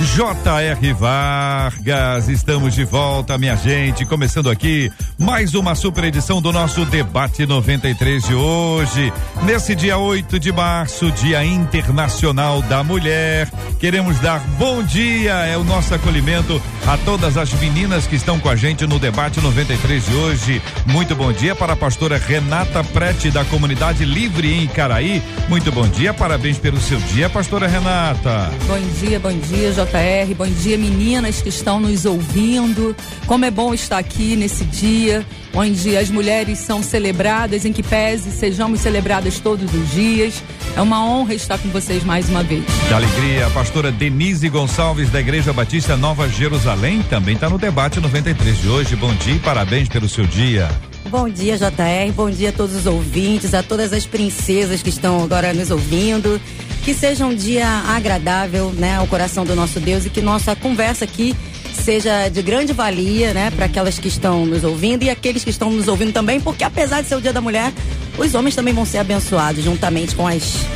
J.R. Vargas, estamos de volta, minha gente. Começando aqui mais uma super edição do nosso Debate 93 de hoje. Nesse dia 8 de março, Dia Internacional da Mulher. Queremos dar bom dia, é o nosso acolhimento a todas as meninas que estão com a gente no Debate 93 de hoje. Muito bom dia para a pastora Renata Prete, da Comunidade Livre em Caraí. Muito bom dia, parabéns pelo seu dia, pastora Renata. Bom dia, bom dia, J. JR. Bom dia, meninas que estão nos ouvindo. Como é bom estar aqui nesse dia onde as mulheres são celebradas, em que pese sejamos celebradas todos os dias. É uma honra estar com vocês mais uma vez. Que alegria, a pastora Denise Gonçalves da Igreja Batista Nova Jerusalém também está no debate 93 de hoje. Bom dia e parabéns pelo seu dia. Bom dia, JR. Bom dia a todos os ouvintes, a todas as princesas que estão agora nos ouvindo. Que seja um dia agradável, né, ao coração do nosso Deus e que nossa conversa aqui seja de grande valia, né, para aquelas que estão nos ouvindo e aqueles que estão nos ouvindo também, porque apesar de ser o Dia da Mulher, os homens também vão ser abençoados juntamente com as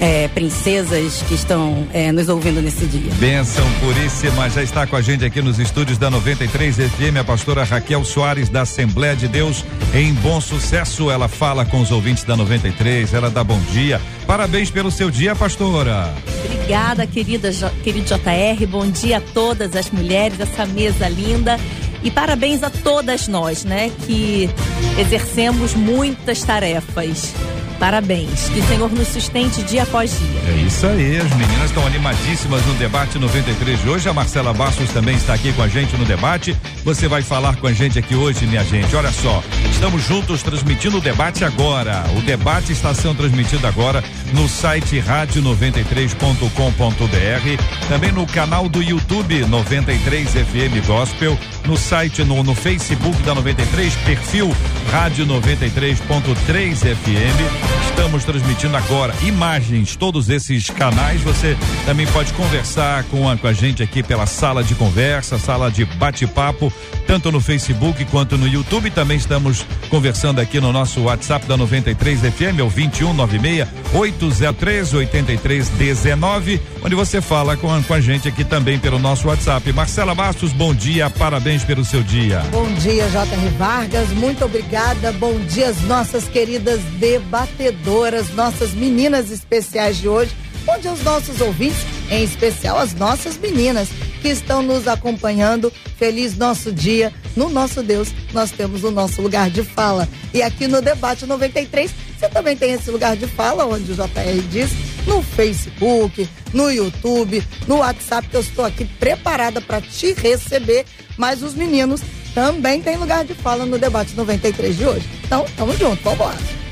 é, princesas que estão é, nos ouvindo nesse dia. Benção puríssima, já está com a gente aqui nos estúdios da 93 FM a pastora Raquel Soares da Assembleia de Deus em Bom Sucesso. Ela fala com os ouvintes da 93, ela dá bom dia. Parabéns pelo seu dia, pastora. Obrigada, querida, querido JR. Bom dia a todas as mulheres, essa mesa linda. E parabéns a todas nós, né, que exercemos muitas tarefas. Parabéns. Que o Senhor nos sustente dia após dia. É isso aí. As meninas estão animadíssimas no debate 93 de hoje. A Marcela Bastos também está aqui com a gente no debate. Você vai falar com a gente aqui hoje, minha gente. Olha só, estamos juntos transmitindo o debate agora. O debate está sendo transmitido agora no site rádio93.com.br, também no canal do YouTube 93 FM Gospel, no site no, no Facebook da 93, perfil Rádio 93.3 FM Estamos transmitindo agora imagens, todos esses canais. Você também pode conversar com a, com a gente aqui pela sala de conversa, sala de bate-papo, tanto no Facebook quanto no YouTube. Também estamos conversando aqui no nosso WhatsApp da 93 FM, é o 2196 803 8319, onde você fala com com a gente aqui também pelo nosso WhatsApp. Marcela Bastos, bom dia, parabéns pelo seu dia. Bom dia, J.R. Vargas, muito obrigada. Bom dia, as nossas queridas debatedoras, nossas meninas especiais de hoje. Bom dia aos nossos ouvintes, em especial as nossas meninas que estão nos acompanhando. Feliz nosso dia. No nosso Deus, nós temos o nosso lugar de fala. E aqui no Debate 93, você também tem esse lugar de fala, onde o JR diz, no Facebook, no YouTube, no WhatsApp, que eu estou aqui preparada para te receber. Mas os meninos também têm lugar de fala no Debate 93 de hoje. Então, tamo junto, vamos embora.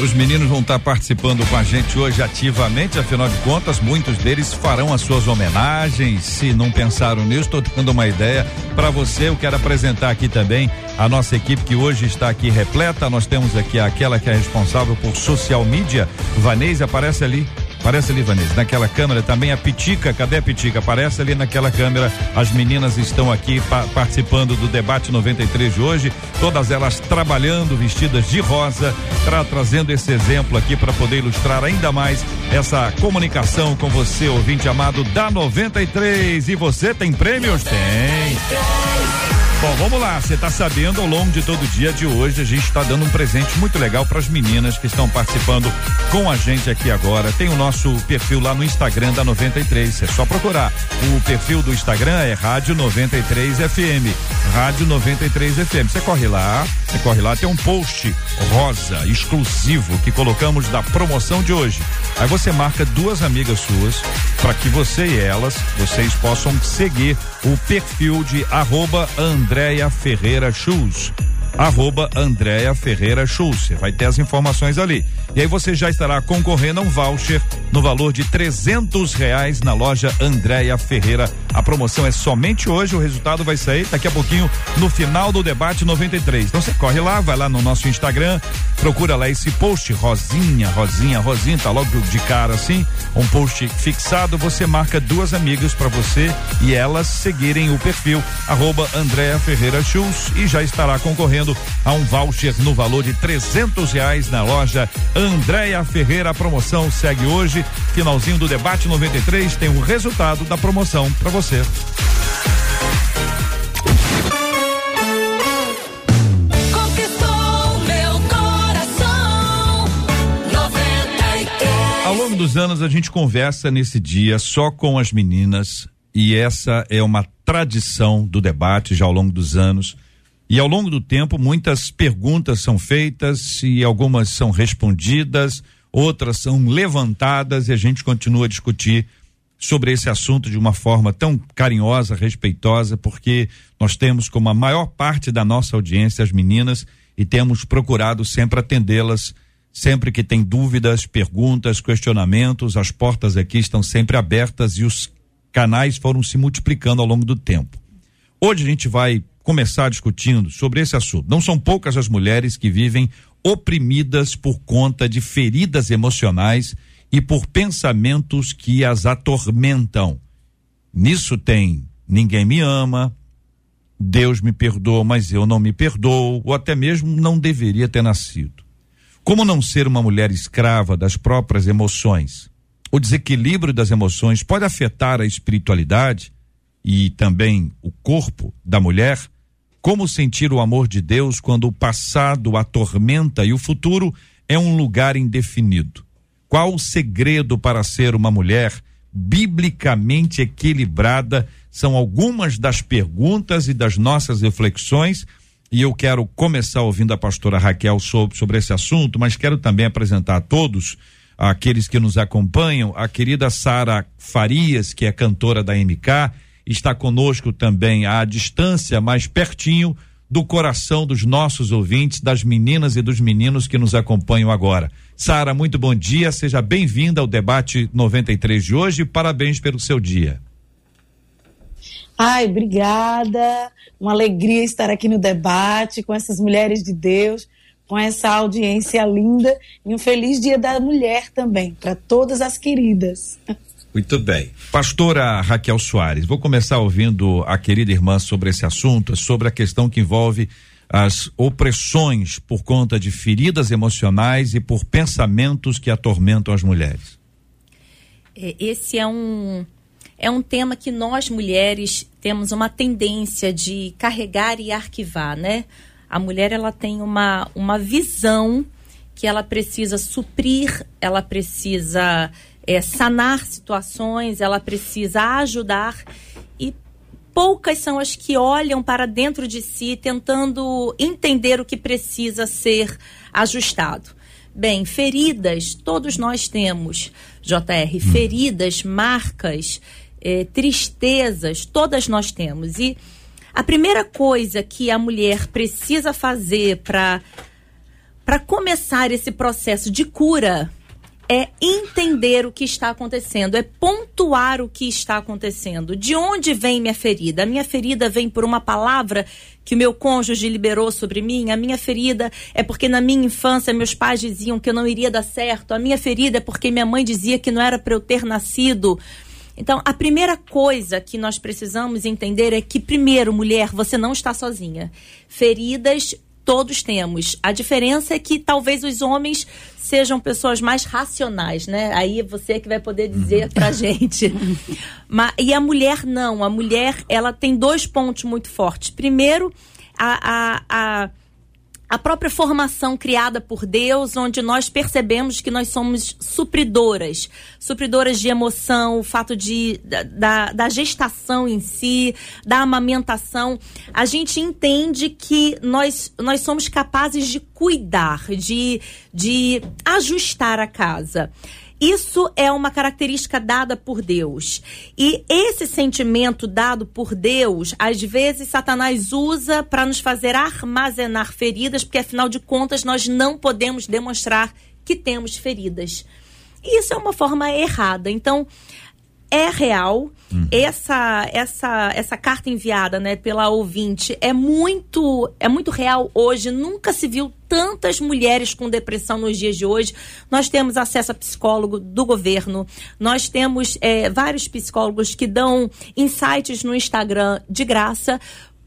Os meninos vão estar participando com a gente hoje ativamente, afinal de contas, muitos deles farão as suas homenagens. Se não pensaram nisso, estou dando uma ideia para você. Eu quero apresentar aqui também a nossa equipe que hoje está aqui repleta. Nós temos aqui aquela que é responsável por social media. Vanessa, aparece ali. Aparece ali, Vanessa, naquela câmera também a Pitica, cadê a Pitica? Aparece ali naquela câmera. As meninas estão aqui pa participando do debate 93 de hoje, todas elas trabalhando vestidas de rosa, tra trazendo esse exemplo aqui para poder ilustrar ainda mais essa comunicação com você, ouvinte amado da 93. E você tem prêmios? Tem. Bom, vamos lá. Você está sabendo, ao longo de todo o dia de hoje, a gente está dando um presente muito legal para as meninas que estão participando com a gente aqui agora. Tem o nosso perfil lá no Instagram da 93. É só procurar. O perfil do Instagram é Rádio 93 FM. Rádio 93 FM. Você corre lá, você corre lá, tem um post rosa exclusivo que colocamos da promoção de hoje. Aí você marca duas amigas suas para que você e elas, vocês possam seguir o perfil de arroba Andréia Ferreira Shoes. arroba Andréa Ferreira Schulz. Vai ter as informações ali. E aí você já estará concorrendo a um voucher no valor de trezentos reais na loja Andréa Ferreira. A promoção é somente hoje, o resultado vai sair daqui a pouquinho no final do debate 93. Então você corre lá, vai lá no nosso Instagram, procura lá esse post, Rosinha, Rosinha, Rosinha, tá logo de cara assim, um post fixado, você marca duas amigas para você e elas seguirem o perfil arroba Andréa Ferreira Schulz e já estará concorrendo a um voucher no valor de trezentos reais na loja Andréa Ferreira. A promoção segue hoje, finalzinho do debate 93, tem o um resultado da promoção para você. Ao longo dos anos a gente conversa nesse dia só com as meninas e essa é uma tradição do debate já ao longo dos anos. E ao longo do tempo, muitas perguntas são feitas e algumas são respondidas, outras são levantadas e a gente continua a discutir sobre esse assunto de uma forma tão carinhosa, respeitosa, porque nós temos como a maior parte da nossa audiência as meninas e temos procurado sempre atendê-las sempre que tem dúvidas, perguntas, questionamentos, as portas aqui estão sempre abertas e os canais foram se multiplicando ao longo do tempo. Hoje a gente vai começar discutindo sobre esse assunto. Não são poucas as mulheres que vivem oprimidas por conta de feridas emocionais e por pensamentos que as atormentam. Nisso tem ninguém me ama, Deus me perdoa, mas eu não me perdoo, ou até mesmo não deveria ter nascido. Como não ser uma mulher escrava das próprias emoções? O desequilíbrio das emoções pode afetar a espiritualidade e também o corpo da mulher? Como sentir o amor de Deus quando o passado atormenta e o futuro é um lugar indefinido? Qual o segredo para ser uma mulher biblicamente equilibrada? São algumas das perguntas e das nossas reflexões. E eu quero começar ouvindo a pastora Raquel sobre, sobre esse assunto, mas quero também apresentar a todos aqueles que nos acompanham, a querida Sara Farias, que é cantora da MK, está conosco também à distância, mais pertinho do coração dos nossos ouvintes, das meninas e dos meninos que nos acompanham agora. Sara, muito bom dia, seja bem-vinda ao debate 93 de hoje e parabéns pelo seu dia. Ai, obrigada. Uma alegria estar aqui no debate com essas mulheres de Deus, com essa audiência linda e um feliz Dia da Mulher também para todas as queridas. Muito bem. Pastora Raquel Soares, vou começar ouvindo a querida irmã sobre esse assunto, sobre a questão que envolve as opressões por conta de feridas emocionais e por pensamentos que atormentam as mulheres. É, esse é um é um tema que nós mulheres temos uma tendência de carregar e arquivar, né? A mulher ela tem uma, uma visão que ela precisa suprir, ela precisa é, sanar situações, ela precisa ajudar e poucas são as que olham para dentro de si tentando entender o que precisa ser ajustado. Bem, feridas, todos nós temos, JR, feridas, marcas, é, tristezas, todas nós temos. E a primeira coisa que a mulher precisa fazer para para começar esse processo de cura é entender o que está acontecendo, é pontuar o que está acontecendo. De onde vem minha ferida? A minha ferida vem por uma palavra que o meu cônjuge liberou sobre mim. A minha ferida é porque na minha infância meus pais diziam que eu não iria dar certo. A minha ferida é porque minha mãe dizia que não era para eu ter nascido. Então, a primeira coisa que nós precisamos entender é que, primeiro, mulher, você não está sozinha. Feridas todos temos. A diferença é que talvez os homens sejam pessoas mais racionais, né? Aí você é que vai poder dizer pra uhum. gente. Mas, e a mulher não. A mulher, ela tem dois pontos muito fortes. Primeiro, a, a, a a própria formação criada por Deus, onde nós percebemos que nós somos supridoras, supridoras de emoção, o fato de, da, da gestação em si, da amamentação. A gente entende que nós, nós somos capazes de cuidar, de, de ajustar a casa. Isso é uma característica dada por Deus. E esse sentimento dado por Deus, às vezes Satanás usa para nos fazer armazenar feridas, porque afinal de contas nós não podemos demonstrar que temos feridas. E isso é uma forma errada. Então, é real. Essa essa essa carta enviada, né, pela ouvinte é muito é muito real hoje. Nunca se viu tantas mulheres com depressão nos dias de hoje. Nós temos acesso a psicólogo do governo. Nós temos é, vários psicólogos que dão insights no Instagram de graça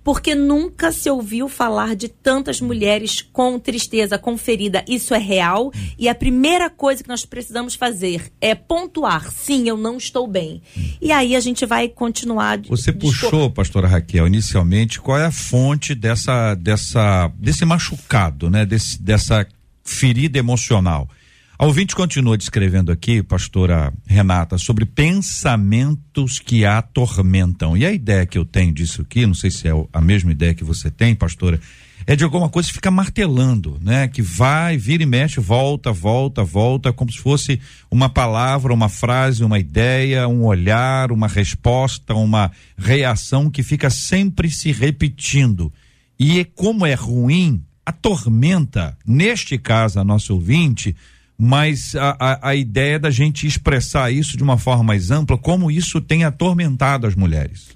porque nunca se ouviu falar de tantas mulheres com tristeza, com ferida. Isso é real e a primeira coisa que nós precisamos fazer é pontuar: sim, eu não estou bem. E aí a gente vai continuar. Você puxou, pastora Raquel, inicialmente, qual é a fonte dessa, dessa, desse machucado, né? Desse, dessa ferida emocional? A ouvinte continua descrevendo aqui, pastora Renata, sobre pensamentos que a atormentam. E a ideia que eu tenho disso aqui, não sei se é a mesma ideia que você tem, pastora, é de alguma coisa que fica martelando, né? Que vai, vira e mexe, volta, volta, volta, como se fosse uma palavra, uma frase, uma ideia, um olhar, uma resposta, uma reação que fica sempre se repetindo. E como é ruim, atormenta, neste caso, a nossa ouvinte, mas a, a, a, ideia da gente expressar isso de uma forma mais ampla, como isso tem atormentado as mulheres.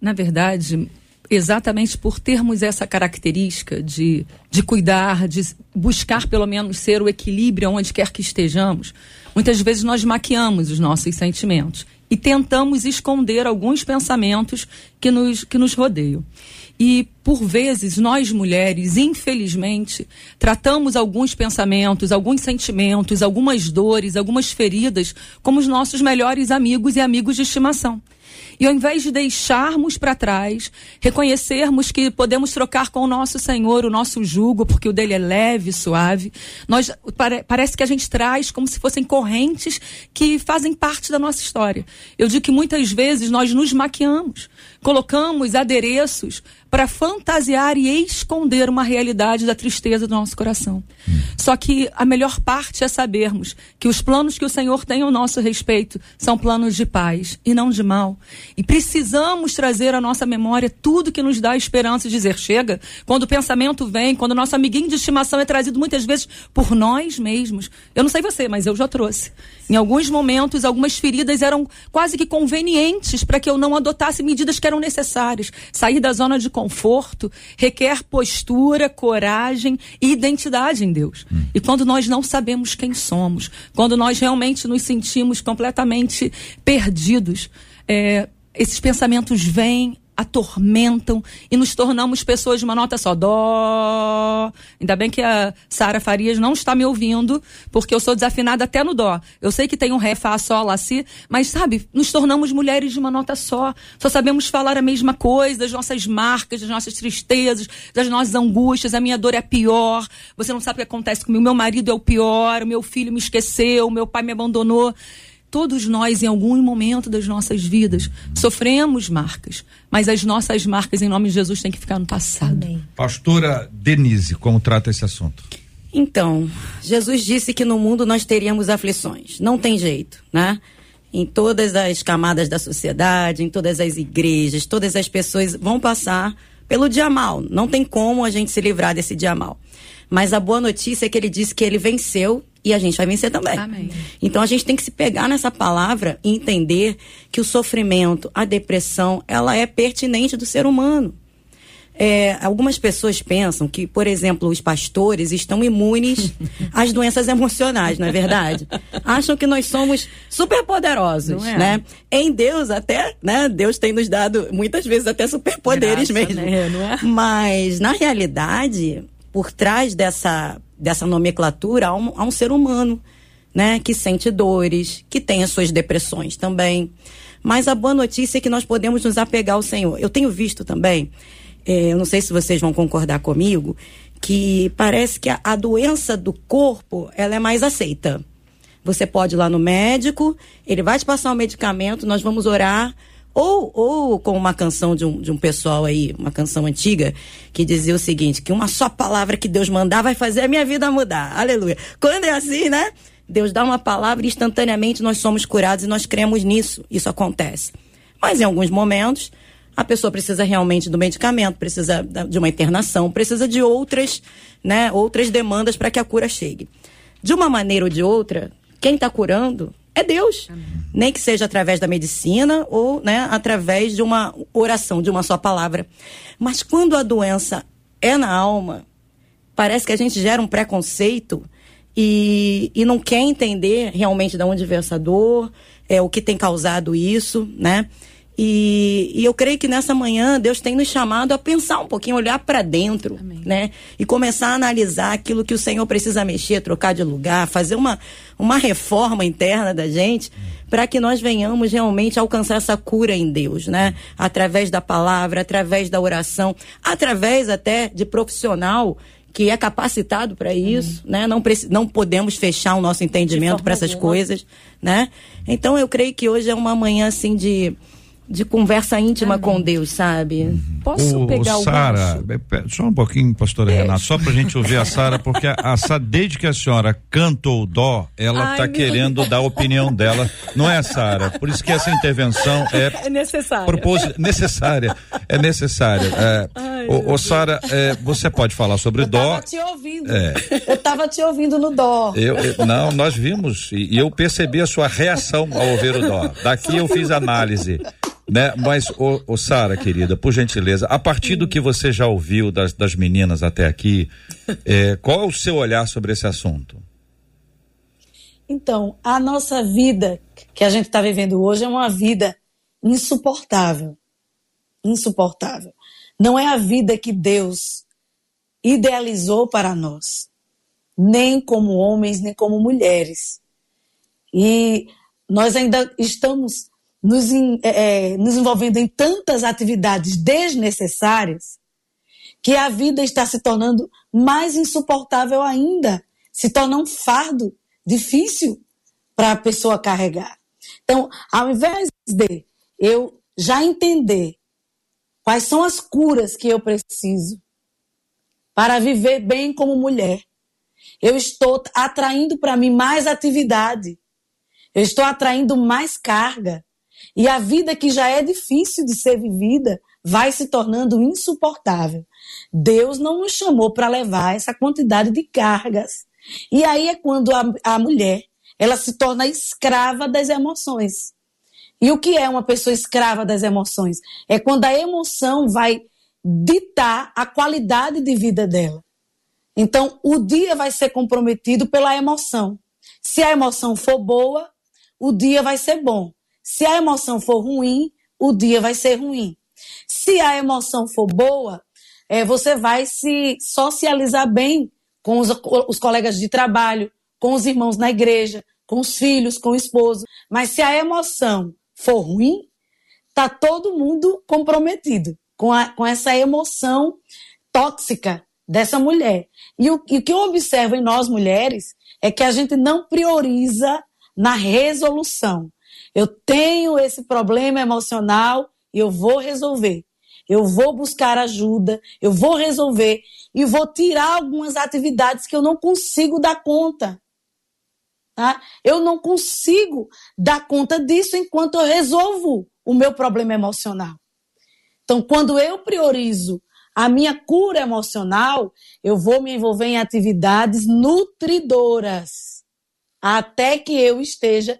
Na verdade, exatamente por termos essa característica de, de cuidar, de buscar pelo menos ser o equilíbrio onde quer que estejamos, muitas vezes nós maquiamos os nossos sentimentos e tentamos esconder alguns pensamentos que nos, que nos rodeiam. E, por vezes, nós mulheres, infelizmente, tratamos alguns pensamentos, alguns sentimentos, algumas dores, algumas feridas como os nossos melhores amigos e amigos de estimação. E ao invés de deixarmos para trás, reconhecermos que podemos trocar com o nosso Senhor o nosso jugo, porque o dele é leve, suave, nós pare, parece que a gente traz como se fossem correntes que fazem parte da nossa história. Eu digo que muitas vezes nós nos maquiamos, colocamos adereços para fantasiar e esconder uma realidade da tristeza do nosso coração. Hum. Só que a melhor parte é sabermos que os planos que o Senhor tem ao nosso respeito são planos de paz e não de mal. E precisamos trazer à nossa memória tudo que nos dá esperança e dizer: chega, quando o pensamento vem, quando o nosso amiguinho de estimação é trazido muitas vezes por nós mesmos. Eu não sei você, mas eu já trouxe. Em alguns momentos, algumas feridas eram quase que convenientes para que eu não adotasse medidas que eram necessárias. Sair da zona de conforto requer postura, coragem e identidade em Deus. Hum. E quando nós não sabemos quem somos, quando nós realmente nos sentimos completamente perdidos, é, esses pensamentos vêm, atormentam e nos tornamos pessoas de uma nota só. Dó. Ainda bem que a Sara Farias não está me ouvindo, porque eu sou desafinada até no dó. Eu sei que tem um ré, fá, sol, lá, si, mas sabe, nos tornamos mulheres de uma nota só. Só sabemos falar a mesma coisa, das nossas marcas, das nossas tristezas, das nossas angústias. A minha dor é a pior. Você não sabe o que acontece comigo. Meu marido é o pior, meu filho me esqueceu, meu pai me abandonou. Todos nós, em algum momento das nossas vidas, sofremos marcas, mas as nossas marcas, em nome de Jesus, têm que ficar no passado. Amém. Pastora Denise, como trata esse assunto? Então, Jesus disse que no mundo nós teríamos aflições. Não tem jeito, né? Em todas as camadas da sociedade, em todas as igrejas, todas as pessoas vão passar pelo dia mal. Não tem como a gente se livrar desse dia mal. Mas a boa notícia é que ele disse que ele venceu e a gente vai vencer também. Amém. Então a gente tem que se pegar nessa palavra e entender que o sofrimento, a depressão, ela é pertinente do ser humano. É, algumas pessoas pensam que, por exemplo, os pastores estão imunes às doenças emocionais, não é verdade? Acham que nós somos superpoderosos, é. né? Em Deus até, né? Deus tem nos dado muitas vezes até superpoderes mesmo. Né? É? Mas na realidade, por trás dessa dessa nomenclatura há um, há um ser humano, né? Que sente dores, que tem as suas depressões também. Mas a boa notícia é que nós podemos nos apegar ao Senhor. Eu tenho visto também, eh, eu não sei se vocês vão concordar comigo, que parece que a, a doença do corpo ela é mais aceita. Você pode ir lá no médico, ele vai te passar um medicamento, nós vamos orar, ou, ou com uma canção de um, de um pessoal aí, uma canção antiga, que dizia o seguinte: que uma só palavra que Deus mandar vai fazer a minha vida mudar. Aleluia. Quando é assim, né? Deus dá uma palavra e instantaneamente nós somos curados e nós cremos nisso. Isso acontece. Mas em alguns momentos, a pessoa precisa realmente do medicamento, precisa de uma internação, precisa de outras, né, outras demandas para que a cura chegue. De uma maneira ou de outra, quem está curando é Deus. Amém. Nem que seja através da medicina ou né, através de uma oração, de uma só palavra. Mas quando a doença é na alma, parece que a gente gera um preconceito e, e não quer entender realmente de onde veio essa dor, é, o que tem causado isso, né? E, e, eu creio que nessa manhã Deus tem nos chamado a pensar um pouquinho, olhar para dentro, Amém. né? E começar a analisar aquilo que o Senhor precisa mexer, trocar de lugar, fazer uma, uma reforma interna da gente, para que nós venhamos realmente alcançar essa cura em Deus, né? Através da palavra, através da oração, através até de profissional que é capacitado para isso, uhum. né? Não, não podemos fechar o nosso entendimento para essas coisas, né? Então eu creio que hoje é uma manhã assim de de conversa íntima Amém. com Deus, sabe? Uhum. Posso o, pegar o Sara, só um pouquinho, pastora Deixa. Renata, só pra gente ouvir a Sara, porque a, a Sara, desde que a senhora cantou dó, ela Ai, tá querendo Deus. dar a opinião dela, não é, Sara? Por isso que essa intervenção é, é necessária. Propos, necessária, é necessária. É, Ai, ô, ô Sara, é, você pode falar sobre eu dó. Eu tava te ouvindo. É. Eu tava te ouvindo no dó. Eu, eu, não, nós vimos e, e eu percebi a sua reação ao ouvir o dó. Daqui eu fiz análise. Né? Mas, ô, ô Sara, querida, por gentileza, a partir do que você já ouviu das, das meninas até aqui, é, qual é o seu olhar sobre esse assunto? Então, a nossa vida que a gente está vivendo hoje é uma vida insuportável. Insuportável. Não é a vida que Deus idealizou para nós, nem como homens, nem como mulheres. E nós ainda estamos nos, é, é, nos envolvendo em tantas atividades desnecessárias que a vida está se tornando mais insuportável ainda, se torna um fardo difícil para a pessoa carregar. Então, ao invés de eu já entender quais são as curas que eu preciso para viver bem como mulher, eu estou atraindo para mim mais atividade, eu estou atraindo mais carga, e a vida que já é difícil de ser vivida vai se tornando insuportável. Deus não nos chamou para levar essa quantidade de cargas. E aí é quando a, a mulher ela se torna escrava das emoções. E o que é uma pessoa escrava das emoções? É quando a emoção vai ditar a qualidade de vida dela. Então, o dia vai ser comprometido pela emoção. Se a emoção for boa, o dia vai ser bom. Se a emoção for ruim, o dia vai ser ruim. Se a emoção for boa, é, você vai se socializar bem com os, os colegas de trabalho, com os irmãos na igreja, com os filhos, com o esposo. Mas se a emoção for ruim, tá todo mundo comprometido com, a, com essa emoção tóxica dessa mulher. E o, e o que eu observo em nós mulheres é que a gente não prioriza na resolução. Eu tenho esse problema emocional e eu vou resolver. Eu vou buscar ajuda, eu vou resolver e vou tirar algumas atividades que eu não consigo dar conta. Tá? Eu não consigo dar conta disso enquanto eu resolvo o meu problema emocional. Então, quando eu priorizo a minha cura emocional, eu vou me envolver em atividades nutridoras até que eu esteja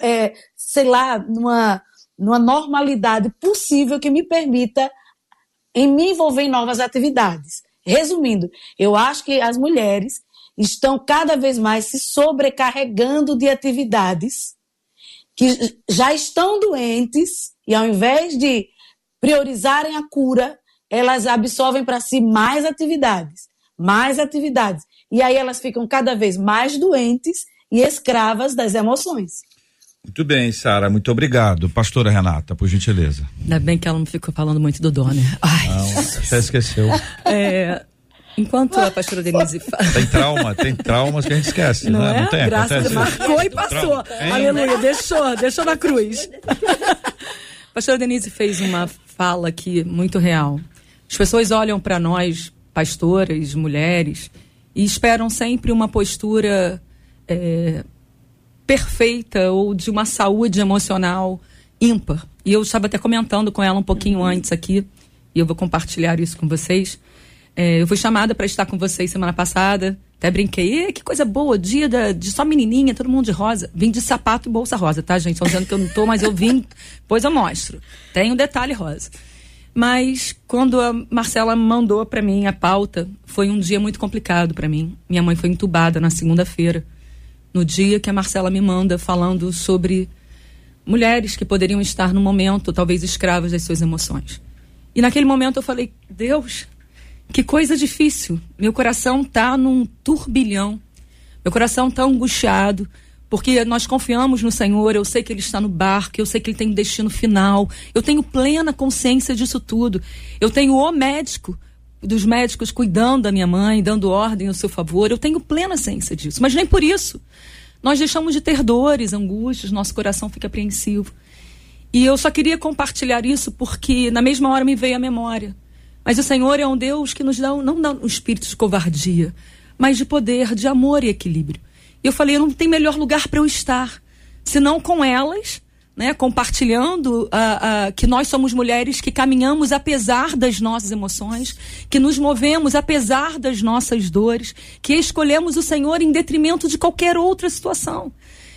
é, sei lá, numa, numa normalidade possível que me permita em me envolver em novas atividades. Resumindo, eu acho que as mulheres estão cada vez mais se sobrecarregando de atividades que já estão doentes e ao invés de priorizarem a cura, elas absorvem para si mais atividades, mais atividades. E aí elas ficam cada vez mais doentes e escravas das emoções. Muito bem, Sara, muito obrigado. Pastora Renata, por gentileza. Ainda bem que ela não ficou falando muito do Donner. Ai. Não, você esqueceu. É, enquanto a pastora Denise fala. Tem trauma, tem traumas que a gente esquece, não, né? É? Não tem? Graças Acontece. marcou e passou. Aleluia, deixou, deixou na cruz. a pastora Denise fez uma fala aqui muito real. As pessoas olham para nós, pastoras, mulheres, e esperam sempre uma postura. É, perfeita ou de uma saúde emocional ímpar. E eu estava até comentando com ela um pouquinho uhum. antes aqui, e eu vou compartilhar isso com vocês. É, eu fui chamada para estar com vocês semana passada. Até brinquei, que coisa boa, dia da, de só menininha, todo mundo de rosa. Vim de sapato e bolsa rosa, tá, gente? Estão dizendo que eu não tô, mas eu vim, pois eu mostro. Tem um detalhe rosa. Mas quando a Marcela mandou para mim a pauta, foi um dia muito complicado para mim. Minha mãe foi entubada na segunda-feira, no dia que a Marcela me manda falando sobre mulheres que poderiam estar no momento, talvez escravas das suas emoções. E naquele momento eu falei: Deus, que coisa difícil. Meu coração tá num turbilhão. Meu coração tá angustiado, porque nós confiamos no Senhor, eu sei que Ele está no barco, eu sei que Ele tem um destino final, eu tenho plena consciência disso tudo. Eu tenho o médico, dos médicos cuidando da minha mãe, dando ordem ao seu favor, eu tenho plena ciência disso, mas nem por isso. Nós deixamos de ter dores, angústias, nosso coração fica apreensivo. E eu só queria compartilhar isso porque na mesma hora me veio a memória mas o Senhor é um Deus que nos dá, não dá um espírito de covardia, mas de poder, de amor e equilíbrio. E eu falei, não tem melhor lugar para eu estar, senão com elas, né, compartilhando uh, uh, que nós somos mulheres que caminhamos apesar das nossas emoções, que nos movemos apesar das nossas dores, que escolhemos o Senhor em detrimento de qualquer outra situação.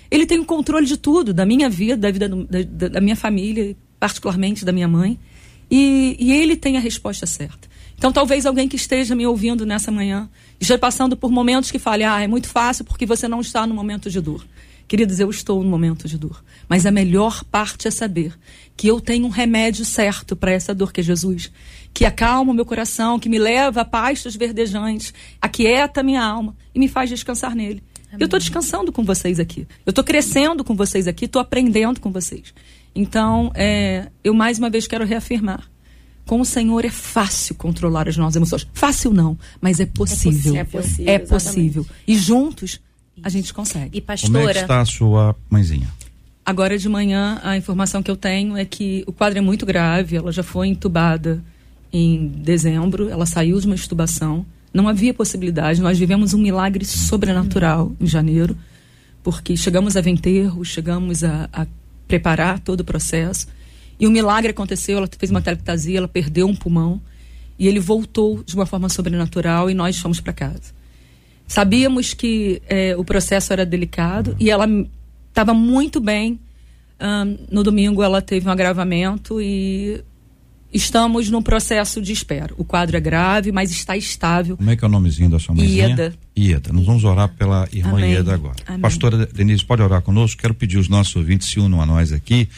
Ele tem o controle de tudo, da minha vida, da vida do, da, da minha família, particularmente da minha mãe. E, e ele tem a resposta certa. Então, talvez alguém que esteja me ouvindo nessa manhã esteja passando por momentos que fale: ah, é muito fácil porque você não está no momento de dor. Queridos, eu estou no momento de dor. Mas a melhor parte é saber que eu tenho um remédio certo para essa dor que é Jesus. Que acalma o meu coração, que me leva a pastos verdejantes, aquieta a minha alma e me faz descansar nele. Amém. Eu estou descansando com vocês aqui. Eu estou crescendo com vocês aqui, estou aprendendo com vocês. Então, é, eu mais uma vez quero reafirmar. Com o Senhor é fácil controlar as nossas emoções. Fácil não, mas é possível. É possível. É possível. E juntos a gente consegue. E pastora. Como é que está a sua mãezinha? Agora de manhã a informação que eu tenho é que o quadro é muito grave. Ela já foi entubada em dezembro. Ela saiu de uma estubação. Não havia possibilidade. Nós vivemos um milagre sobrenatural em janeiro, porque chegamos a ver enterro, chegamos a, a preparar todo o processo. E o um milagre aconteceu, ela fez uma teleptasia, ela perdeu um pulmão e ele voltou de uma forma sobrenatural e nós fomos para casa. Sabíamos que é, o processo era delicado e ela estava muito bem. Um, no domingo ela teve um agravamento e Estamos num processo de espera. O quadro é grave, mas está estável. Como é que é o nomezinho da sua mãezinha? Ieda. Ieda. Nós vamos orar pela irmã Amém. Ieda agora. Amém. Pastora Denise, pode orar conosco? Quero pedir os nossos ouvintes se unam a nós aqui,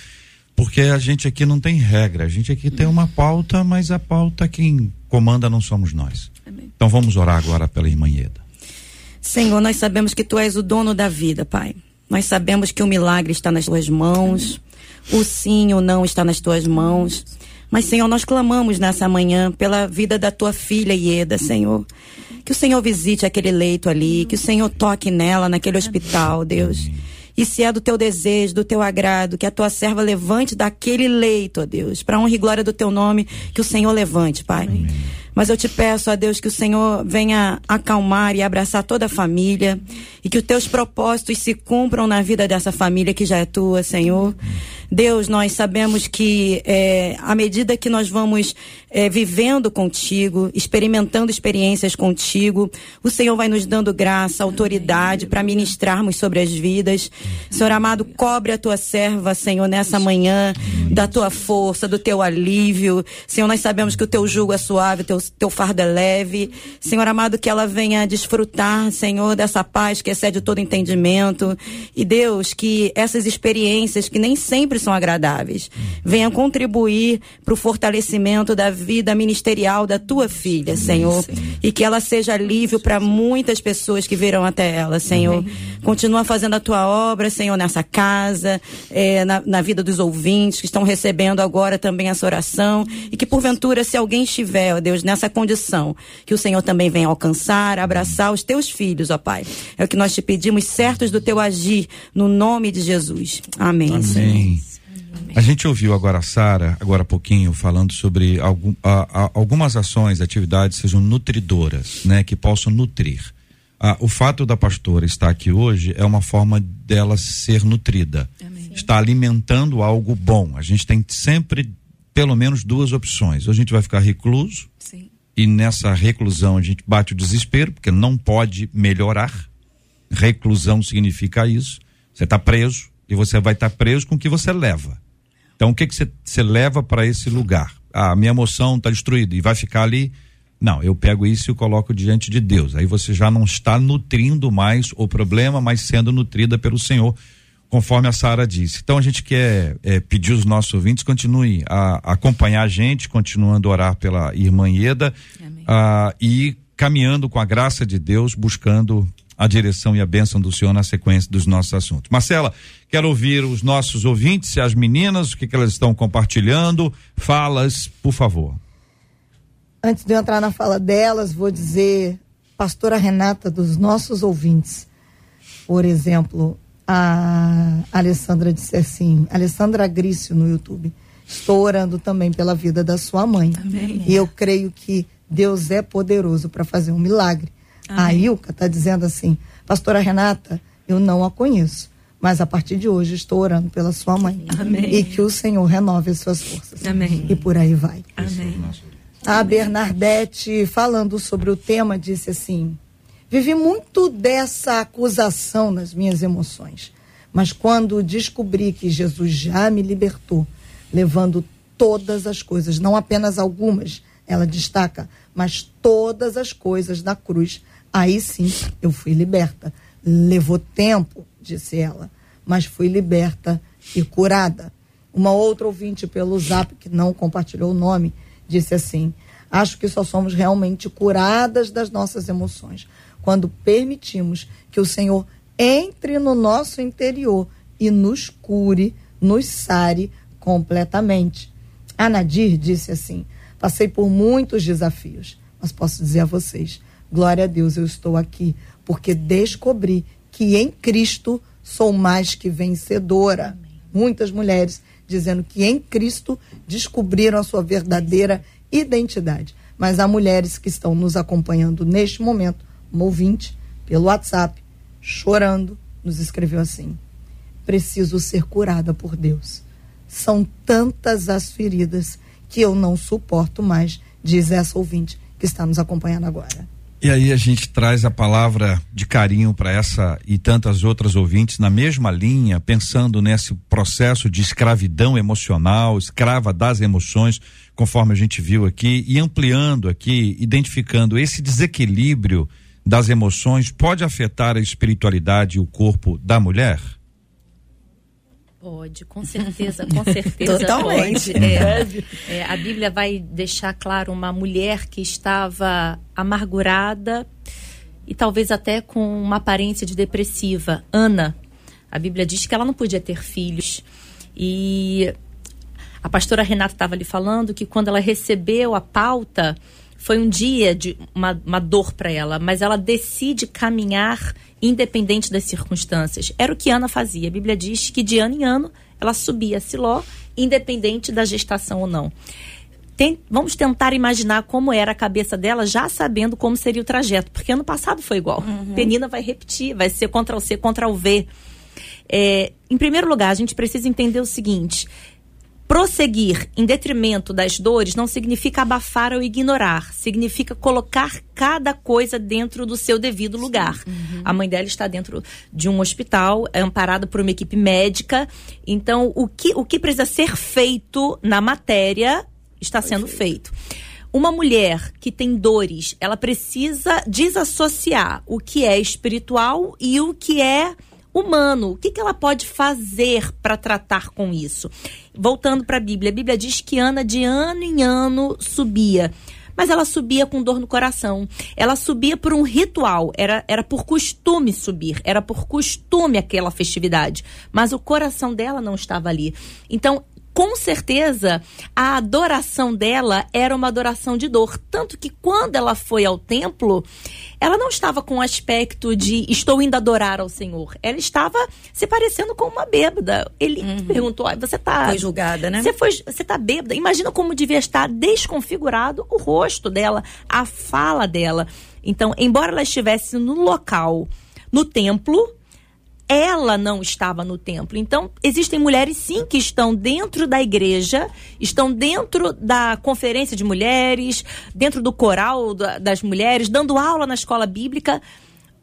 porque a gente aqui não tem regra. A gente aqui tem uma pauta, mas a pauta quem comanda não somos nós. Amém. Então vamos orar agora pela irmã Ieda. Senhor, nós sabemos que tu és o dono da vida, Pai. Nós sabemos que o milagre está nas tuas mãos, o sim ou não está nas tuas mãos. Mas, Senhor, nós clamamos nessa manhã pela vida da tua filha Ieda, Senhor. Que o Senhor visite aquele leito ali, que o Senhor toque nela, naquele hospital, Deus. E se é do teu desejo, do teu agrado, que a tua serva levante daquele leito, ó Deus, para honra e glória do teu nome, que o Senhor levante, Pai. Amém. Mas eu te peço, ó Deus, que o Senhor venha acalmar e abraçar toda a família e que os teus propósitos se cumpram na vida dessa família que já é tua, Senhor. Deus, nós sabemos que é, à medida que nós vamos é, vivendo contigo, experimentando experiências contigo, o Senhor vai nos dando graça, autoridade para ministrarmos sobre as vidas. Senhor amado, cobre a tua serva, Senhor, nessa manhã, da tua força, do teu alívio. Senhor, nós sabemos que o teu jugo é suave, o teu, teu fardo é leve. Senhor amado, que ela venha desfrutar, Senhor, dessa paz que excede todo entendimento. E Deus, que essas experiências que nem sempre são agradáveis. Venha contribuir para o fortalecimento da vida ministerial da tua filha, Senhor. E que ela seja alívio para muitas pessoas que virão até ela, Senhor. Continua fazendo a tua obra, Senhor, nessa casa, é, na, na vida dos ouvintes que estão recebendo agora também essa oração. E que porventura, se alguém estiver, ó Deus, nessa condição, que o Senhor também venha alcançar, abraçar os teus filhos, ó Pai. É o que nós te pedimos, certos do teu agir, no nome de Jesus. Amém. Amém. A gente ouviu agora a Sara, agora há pouquinho, falando sobre algum, a, a, algumas ações, atividades sejam nutridoras, né, que possam nutrir. Ah, o fato da pastora estar aqui hoje é uma forma dela ser nutrida. Amém. Está alimentando algo bom. A gente tem sempre pelo menos duas opções. Ou a gente vai ficar recluso. Sim. E nessa reclusão a gente bate o desespero, porque não pode melhorar. Reclusão significa isso. Você está preso e você vai estar tá preso com o que você leva. Então o que que você leva para esse lugar? Ah, minha emoção está destruída e vai ficar ali não, eu pego isso e coloco diante de Deus. Aí você já não está nutrindo mais o problema, mas sendo nutrida pelo Senhor, conforme a Sara disse. Então a gente quer é, pedir os nossos ouvintes continuem a, a, acompanhar a gente, continuando a orar pela irmã Ieda uh, e caminhando com a graça de Deus, buscando a direção e a bênção do Senhor na sequência dos nossos assuntos. Marcela, quero ouvir os nossos ouvintes, as meninas, o que, que elas estão compartilhando. Falas, por favor. Antes de eu entrar na fala delas, vou dizer, pastora Renata, dos nossos ouvintes. Por exemplo, a Alessandra disse assim, Alessandra Grício no YouTube, estou orando também pela vida da sua mãe. Amém. E eu creio que Deus é poderoso para fazer um milagre. Amém. A Ilka está dizendo assim, pastora Renata, eu não a conheço, mas a partir de hoje estou orando pela sua mãe. Amém. E que o Senhor renove as suas forças. Amém. E por aí vai. Amém. A Bernadette, falando sobre o tema, disse assim: Vivi muito dessa acusação nas minhas emoções, mas quando descobri que Jesus já me libertou, levando todas as coisas, não apenas algumas, ela destaca, mas todas as coisas da cruz, aí sim eu fui liberta. Levou tempo, disse ela, mas fui liberta e curada. Uma outra ouvinte pelo zap, que não compartilhou o nome, disse assim: Acho que só somos realmente curadas das nossas emoções quando permitimos que o Senhor entre no nosso interior e nos cure, nos sare completamente. A Nadir disse assim: Passei por muitos desafios, mas posso dizer a vocês: glória a Deus, eu estou aqui, porque descobri que em Cristo sou mais que vencedora. Amém. Muitas mulheres dizendo que em Cristo descobriram a sua verdadeira identidade. Mas há mulheres que estão nos acompanhando neste momento, um ouvinte, pelo WhatsApp, chorando, nos escreveu assim: Preciso ser curada por Deus. São tantas as feridas que eu não suporto mais, diz essa ouvinte que está nos acompanhando agora. E aí a gente traz a palavra de carinho para essa e tantas outras ouvintes na mesma linha, pensando nesse processo de escravidão emocional, escrava das emoções, conforme a gente viu aqui, e ampliando aqui, identificando esse desequilíbrio das emoções pode afetar a espiritualidade e o corpo da mulher? Pode, com certeza, com certeza Totalmente. pode. É, é, a Bíblia vai deixar claro uma mulher que estava amargurada e talvez até com uma aparência de depressiva, Ana. A Bíblia diz que ela não podia ter filhos. E a pastora Renata estava ali falando que quando ela recebeu a pauta, foi um dia de uma, uma dor para ela, mas ela decide caminhar independente das circunstâncias. Era o que Ana fazia. A Bíblia diz que de ano em ano ela subia a Siló, independente da gestação ou não. Tem, vamos tentar imaginar como era a cabeça dela, já sabendo como seria o trajeto, porque ano passado foi igual. Uhum. Penina vai repetir, vai ser contra o C, contra o V. É, em primeiro lugar, a gente precisa entender o seguinte: Prosseguir em detrimento das dores não significa abafar ou ignorar, significa colocar cada coisa dentro do seu devido lugar. Uhum. A mãe dela está dentro de um hospital, é amparada por uma equipe médica. Então, o que, o que precisa ser feito na matéria está sendo feito. Uma mulher que tem dores, ela precisa desassociar o que é espiritual e o que é humano. O que, que ela pode fazer para tratar com isso? Voltando para a Bíblia, a Bíblia diz que Ana, de ano em ano, subia mas ela subia com dor no coração. Ela subia por um ritual, era, era por costume subir, era por costume aquela festividade. Mas o coração dela não estava ali. Então, com certeza a adoração dela era uma adoração de dor. Tanto que quando ela foi ao templo, ela não estava com o aspecto de estou indo adorar ao Senhor. Ela estava se parecendo com uma bêbada. Ele uhum. perguntou: você tá. Foi julgada, né? Você, foi, você tá bêbada? Imagina como devia estar desconfigurado o rosto dela, a fala dela. Então, embora ela estivesse no local, no templo, ela não estava no templo. Então, existem mulheres sim que estão dentro da igreja, estão dentro da conferência de mulheres, dentro do coral das mulheres, dando aula na escola bíblica,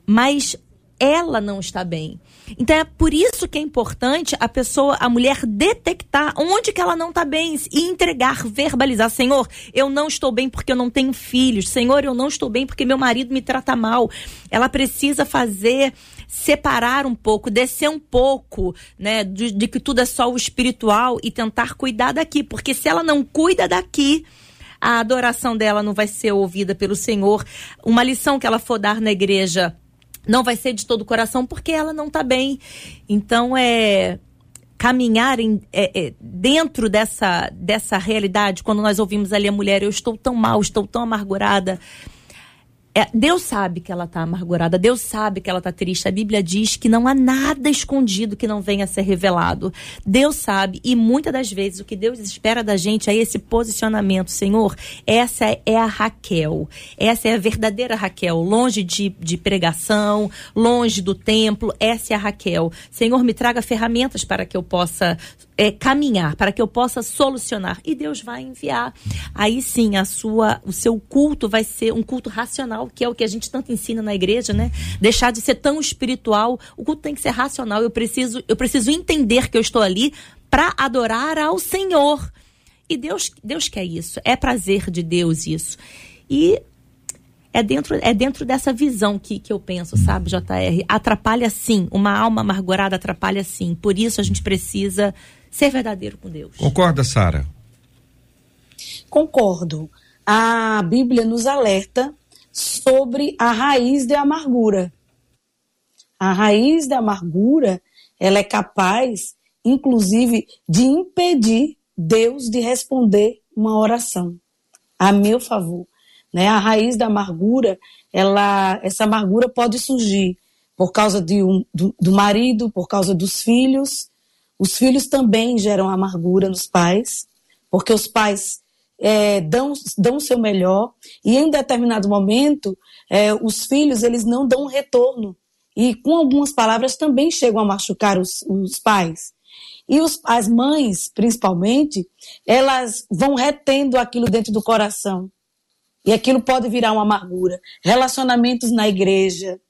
mas ela não está bem. Então é por isso que é importante a pessoa, a mulher detectar onde que ela não está bem e entregar, verbalizar, Senhor, eu não estou bem porque eu não tenho filhos. Senhor, eu não estou bem porque meu marido me trata mal. Ela precisa fazer separar um pouco, descer um pouco, né, de, de que tudo é só o espiritual e tentar cuidar daqui, porque se ela não cuida daqui, a adoração dela não vai ser ouvida pelo Senhor. Uma lição que ela for dar na igreja não vai ser de todo o coração porque ela não está bem. Então é caminhar em, é, é, dentro dessa, dessa realidade, quando nós ouvimos ali a mulher, eu estou tão mal, estou tão amargurada, é, Deus sabe que ela está amargurada, Deus sabe que ela está triste. A Bíblia diz que não há nada escondido que não venha a ser revelado. Deus sabe, e muitas das vezes o que Deus espera da gente é esse posicionamento. Senhor, essa é a Raquel. Essa é a verdadeira Raquel. Longe de, de pregação, longe do templo. Essa é a Raquel. Senhor, me traga ferramentas para que eu possa é, caminhar, para que eu possa solucionar. E Deus vai enviar. Aí sim, a sua, o seu culto vai ser um culto racional, que é o que a gente tanto ensina na igreja, né? Deixar de ser tão espiritual. O culto tem que ser racional. Eu preciso, eu preciso entender que eu estou ali para adorar ao Senhor. E Deus, Deus quer isso. É prazer de Deus isso. E é dentro, é dentro dessa visão que, que eu penso, sabe, JR? Atrapalha sim. Uma alma amargurada atrapalha sim. Por isso a gente precisa ser verdadeiro com Deus. Concorda, Sara? Concordo. A Bíblia nos alerta sobre a raiz da amargura. A raiz da amargura, ela é capaz, inclusive, de impedir Deus de responder uma oração a meu favor. Né? A raiz da amargura, ela, essa amargura pode surgir por causa de um, do, do marido, por causa dos filhos, os filhos também geram amargura nos pais, porque os pais é, dão, dão o seu melhor e em determinado momento é, os filhos eles não dão um retorno e com algumas palavras também chegam a machucar os, os pais. E os, as mães, principalmente, elas vão retendo aquilo dentro do coração. E aquilo pode virar uma amargura. Relacionamentos na igreja,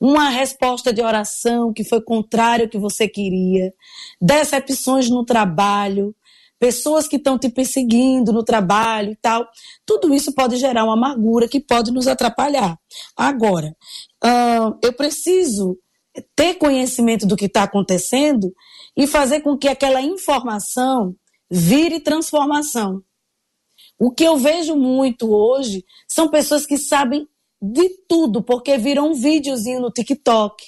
uma resposta de oração que foi contrária ao que você queria, decepções no trabalho, pessoas que estão te perseguindo no trabalho e tal. Tudo isso pode gerar uma amargura que pode nos atrapalhar. Agora, eu preciso ter conhecimento do que está acontecendo e fazer com que aquela informação vire transformação. O que eu vejo muito hoje são pessoas que sabem de tudo, porque viram um videozinho no TikTok,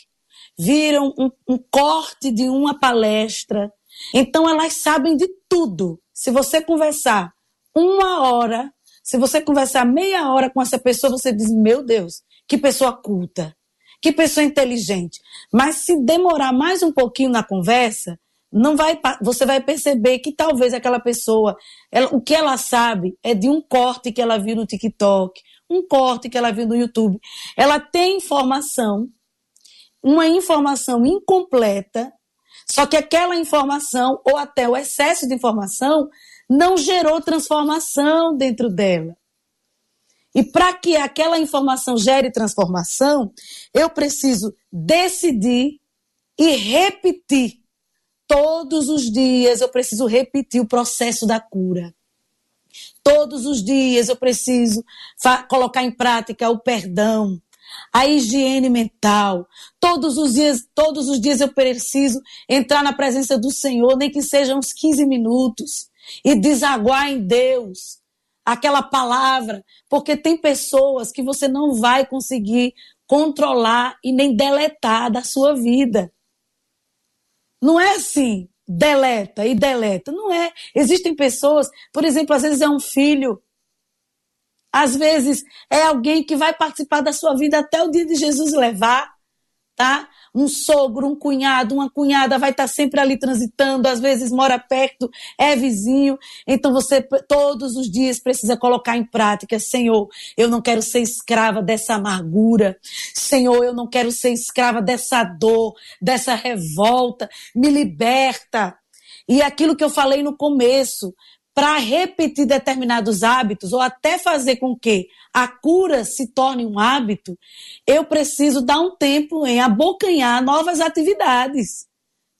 viram um, um corte de uma palestra. Então elas sabem de tudo. Se você conversar uma hora, se você conversar meia hora com essa pessoa, você diz: Meu Deus, que pessoa culta, que pessoa inteligente. Mas se demorar mais um pouquinho na conversa, não vai, você vai perceber que talvez aquela pessoa, ela, o que ela sabe é de um corte que ela viu no TikTok, um corte que ela viu no YouTube. Ela tem informação, uma informação incompleta, só que aquela informação, ou até o excesso de informação, não gerou transformação dentro dela. E para que aquela informação gere transformação, eu preciso decidir e repetir. Todos os dias eu preciso repetir o processo da cura. Todos os dias eu preciso colocar em prática o perdão, a higiene mental. Todos os dias, todos os dias eu preciso entrar na presença do Senhor, nem que sejam uns 15 minutos, e desaguar em Deus aquela palavra, porque tem pessoas que você não vai conseguir controlar e nem deletar da sua vida. Não é assim. Deleta e deleta. Não é. Existem pessoas, por exemplo, às vezes é um filho, às vezes é alguém que vai participar da sua vida até o dia de Jesus levar, tá? Um sogro, um cunhado, uma cunhada vai estar sempre ali transitando, às vezes mora perto, é vizinho. Então você todos os dias precisa colocar em prática, Senhor, eu não quero ser escrava dessa amargura. Senhor, eu não quero ser escrava dessa dor, dessa revolta. Me liberta. E aquilo que eu falei no começo, para repetir determinados hábitos ou até fazer com que a cura se torne um hábito, eu preciso dar um tempo em abocanhar novas atividades.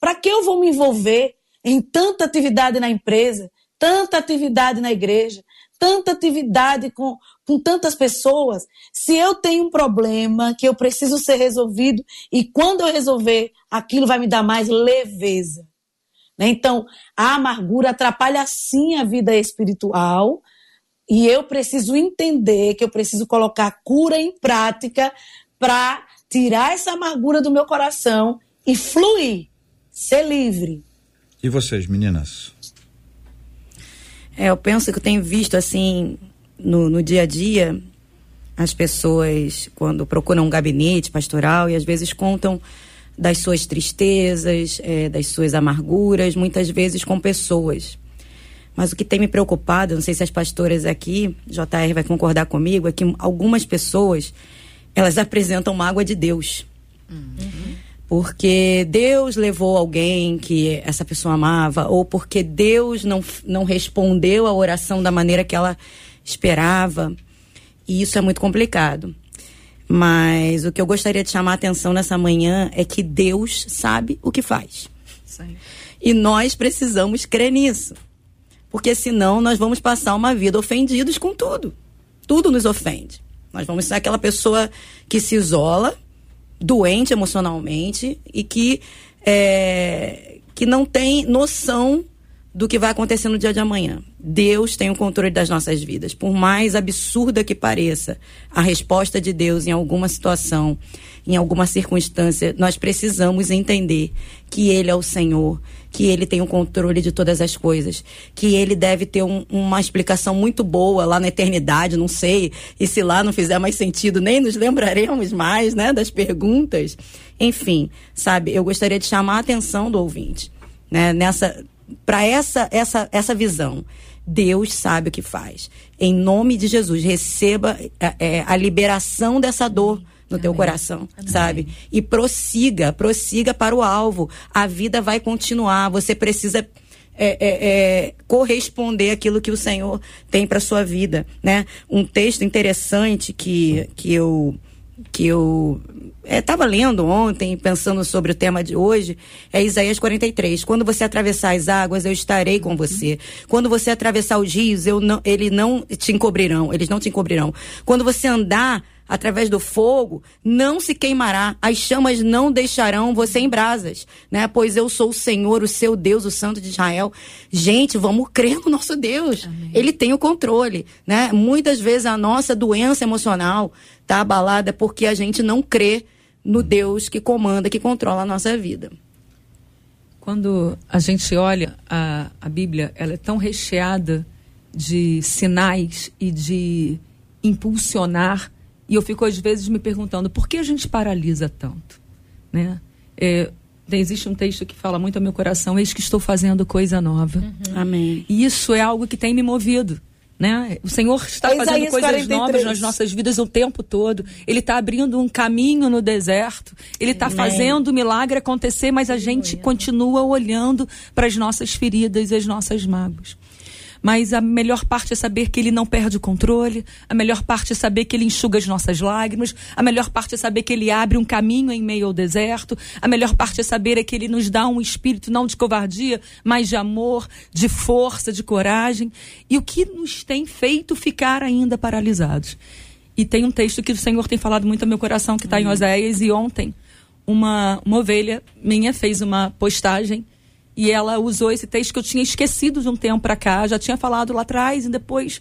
Para que eu vou me envolver em tanta atividade na empresa, tanta atividade na igreja, tanta atividade com, com tantas pessoas, se eu tenho um problema que eu preciso ser resolvido e quando eu resolver, aquilo vai me dar mais leveza. Né? Então, a amargura atrapalha sim a vida espiritual, e eu preciso entender que eu preciso colocar cura em prática para tirar essa amargura do meu coração e fluir, ser livre. E vocês, meninas? É, eu penso que eu tenho visto assim no, no dia a dia as pessoas quando procuram um gabinete pastoral e às vezes contam das suas tristezas, é, das suas amarguras, muitas vezes com pessoas. Mas o que tem me preocupado, não sei se as pastoras aqui, JR vai concordar comigo, é que algumas pessoas, elas apresentam mágoa de Deus. Uhum. Porque Deus levou alguém que essa pessoa amava, ou porque Deus não, não respondeu a oração da maneira que ela esperava. E isso é muito complicado. Mas o que eu gostaria de chamar a atenção nessa manhã é que Deus sabe o que faz. Sim. E nós precisamos crer nisso porque senão nós vamos passar uma vida ofendidos com tudo. Tudo nos ofende. Nós vamos ser aquela pessoa que se isola, doente emocionalmente e que, é, que não tem noção do que vai acontecer no dia de amanhã. Deus tem o controle das nossas vidas. Por mais absurda que pareça a resposta de Deus em alguma situação, em alguma circunstância, nós precisamos entender que Ele é o Senhor, que ele tem o controle de todas as coisas, que ele deve ter um, uma explicação muito boa lá na eternidade, não sei, e se lá não fizer mais sentido, nem nos lembraremos mais, né, das perguntas. Enfim, sabe, eu gostaria de chamar a atenção do ouvinte, né, nessa para essa essa essa visão. Deus sabe o que faz. Em nome de Jesus, receba é, é a liberação dessa dor no Amém. teu coração, Amém. sabe? E prossiga, prossiga para o alvo. A vida vai continuar. Você precisa é, é, é, corresponder aquilo que o Senhor tem para sua vida, né? Um texto interessante que, que eu que eu estava é, lendo ontem, pensando sobre o tema de hoje, é Isaías 43. Quando você atravessar as águas, eu estarei com você. Quando você atravessar os rios, eu não, ele não te encobrirão, eles não te encobrirão. Quando você andar através do fogo, não se queimará, as chamas não deixarão você em brasas, né? Pois eu sou o Senhor, o seu Deus, o Santo de Israel. Gente, vamos crer no nosso Deus. Amém. Ele tem o controle, né? Muitas vezes a nossa doença emocional tá abalada porque a gente não crê no Deus que comanda, que controla a nossa vida. Quando a gente olha a, a Bíblia, ela é tão recheada de sinais e de impulsionar e eu fico às vezes me perguntando por que a gente paralisa tanto, né? É, existe um texto que fala muito ao meu coração: eis que estou fazendo coisa nova. Uhum. Amém. E isso é algo que tem me movido. Né? O Senhor está é fazendo coisas 43. novas nas nossas vidas o tempo todo. Ele está abrindo um caminho no deserto. Ele está fazendo o milagre acontecer, mas a gente continua olhando para as nossas feridas e as nossas mágoas. Mas a melhor parte é saber que ele não perde o controle, a melhor parte é saber que ele enxuga as nossas lágrimas, a melhor parte é saber que ele abre um caminho em meio ao deserto, a melhor parte é saber é que ele nos dá um espírito não de covardia, mas de amor, de força, de coragem. E o que nos tem feito ficar ainda paralisados? E tem um texto que o Senhor tem falado muito ao meu coração, que está em Oséias, e ontem uma, uma ovelha minha fez uma postagem e ela usou esse texto que eu tinha esquecido de um tempo para cá, já tinha falado lá atrás e depois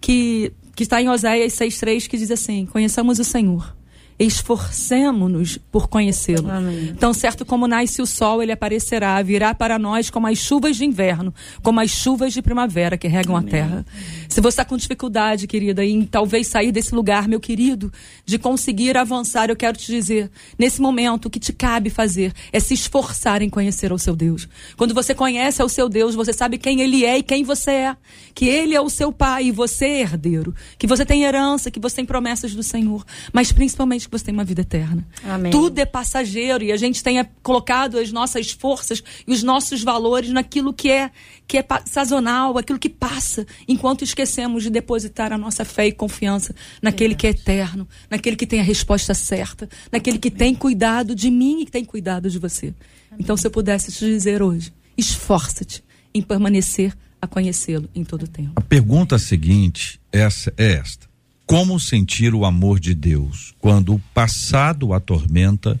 que que está em Oséias 6:3 que diz assim: "Conheçamos o Senhor. esforcemos-nos por conhecê-lo. Então, certo como nasce o sol, ele aparecerá, virá para nós como as chuvas de inverno, como as chuvas de primavera que regam Amém. a terra. Se você está com dificuldade, querida, em talvez sair desse lugar, meu querido, de conseguir avançar, eu quero te dizer, nesse momento, o que te cabe fazer é se esforçar em conhecer o seu Deus. Quando você conhece o seu Deus, você sabe quem ele é e quem você é. Que ele é o seu pai e você é herdeiro. Que você tem herança, que você tem promessas do Senhor. Mas principalmente que você tem uma vida eterna. Amém. Tudo é passageiro e a gente tenha colocado as nossas forças e os nossos valores naquilo que é que é sazonal, aquilo que passa, enquanto esquecemos de depositar a nossa fé e confiança naquele que é eterno, naquele que tem a resposta certa, naquele que tem cuidado de mim e que tem cuidado de você. Então, se eu pudesse te dizer hoje, esforça-te em permanecer a conhecê-lo em todo o tempo. A pergunta seguinte essa é esta: como sentir o amor de Deus quando o passado atormenta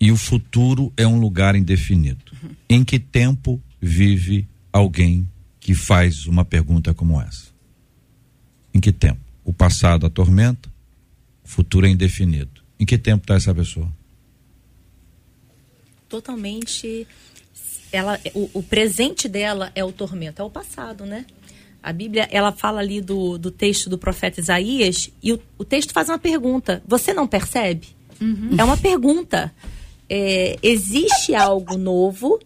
e o futuro é um lugar indefinido? Em que tempo vive alguém que faz uma pergunta como essa? Em que tempo? O passado atormenta, o futuro é indefinido. Em que tempo está essa pessoa? Totalmente. Ela, o, o presente dela é o tormento, é o passado, né? A Bíblia, ela fala ali do, do texto do profeta Isaías e o, o texto faz uma pergunta. Você não percebe? Uhum. É uma pergunta. É, existe algo novo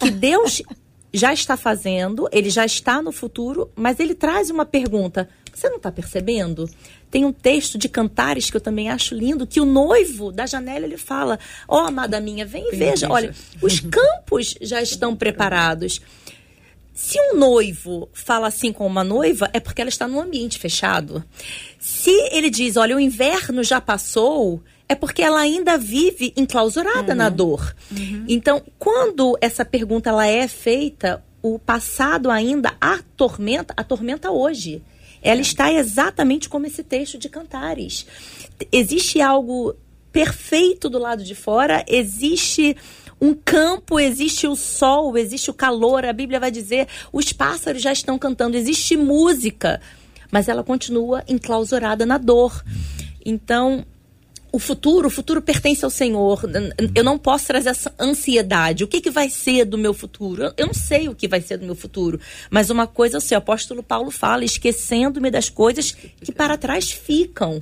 que Deus já está fazendo, ele já está no futuro, mas ele traz uma pergunta. Você não está percebendo? Tem um texto de Cantares que eu também acho lindo, que o noivo da janela ele fala: Ó, oh, amada minha, vem e veja. Olha, os campos já estão preparados. Se um noivo fala assim com uma noiva, é porque ela está num ambiente fechado. Se ele diz, olha, o inverno já passou, é porque ela ainda vive enclausurada uhum. na dor. Uhum. Então, quando essa pergunta ela é feita, o passado ainda atormenta, atormenta hoje. Ela está exatamente como esse texto de Cantares. Existe algo perfeito do lado de fora, existe um campo, existe o sol, existe o calor. A Bíblia vai dizer, os pássaros já estão cantando, existe música, mas ela continua enclausurada na dor. Então, o futuro, o futuro pertence ao Senhor. Eu não posso trazer essa ansiedade. O que, que vai ser do meu futuro? Eu não sei o que vai ser do meu futuro. Mas uma coisa eu sei, o apóstolo Paulo fala, esquecendo-me das coisas que para trás ficam.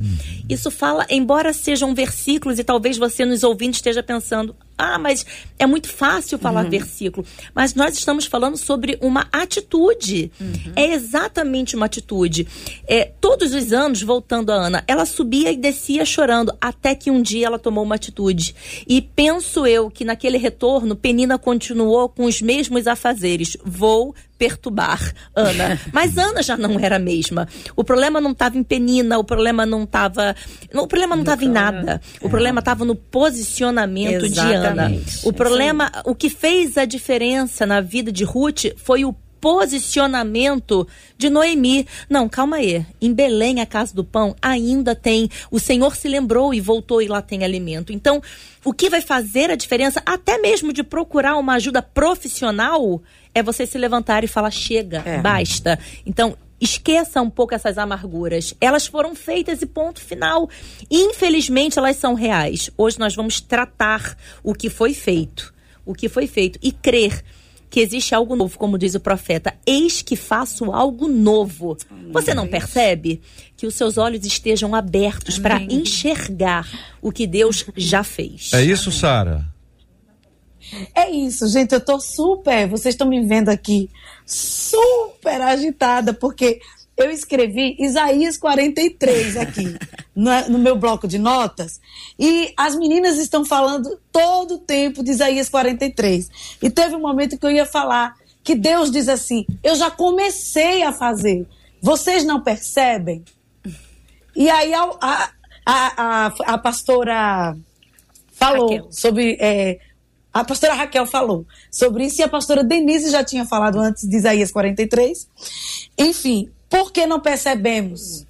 Isso fala, embora sejam versículos, e talvez você nos ouvindo esteja pensando, ah, mas é muito fácil falar uhum. versículo. Mas nós estamos falando sobre uma atitude. Uhum. É exatamente uma atitude. É, todos os anos, voltando a Ana, ela subia e descia chorando, até que um dia ela tomou uma atitude. E penso eu que naquele retorno, Penina continuou com os mesmos afazeres. Vou perturbar Ana. Mas Ana já não era a mesma. O problema não estava em Penina, o problema não estava. O problema não estava em nada. O é. problema estava no posicionamento Exatamente. de Ana. O problema, o que fez a diferença na vida de Ruth foi o posicionamento de Noemi. Não, calma aí. Em Belém, a casa do pão, ainda tem. O Senhor se lembrou e voltou e lá tem alimento. Então, o que vai fazer a diferença, até mesmo de procurar uma ajuda profissional, é você se levantar e falar: chega, é. basta. Então, esqueça um pouco essas amarguras. Elas foram feitas e ponto final. Infelizmente, elas são reais. Hoje nós vamos tratar o que foi feito. O que foi feito e crer que existe algo novo, como diz o profeta. Eis que faço algo novo. Você não percebe que os seus olhos estejam abertos para enxergar o que Deus já fez? É isso, Sara? É isso, gente. Eu tô super. Vocês estão me vendo aqui super agitada, porque eu escrevi Isaías 43 aqui no, no, meu bloco de notas e as meninas estão falando todo o tempo de Isaías 43. E teve um momento que eu ia falar que Deus diz assim: Eu já comecei a fazer, vocês não percebem? E aí a, a, a, a pastora falou Raquel. sobre. É, a pastora Raquel falou sobre isso e a pastora Denise já tinha falado antes de Isaías 43. Enfim, por que não percebemos?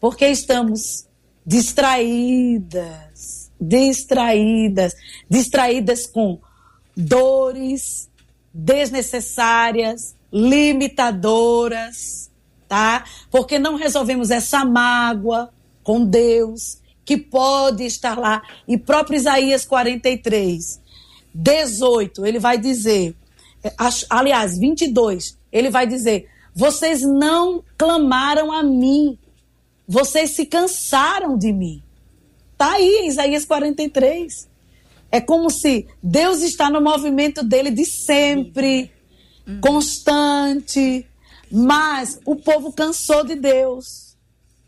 Porque estamos distraídas, distraídas, distraídas com dores desnecessárias, limitadoras, tá? Porque não resolvemos essa mágoa com Deus, que pode estar lá. E próprio Isaías 43, 18, ele vai dizer, é, aliás, 22, ele vai dizer: Vocês não clamaram a mim, vocês se cansaram de mim. Está aí, Isaías 43. É como se Deus está no movimento dele de sempre, constante, mas o povo cansou de Deus.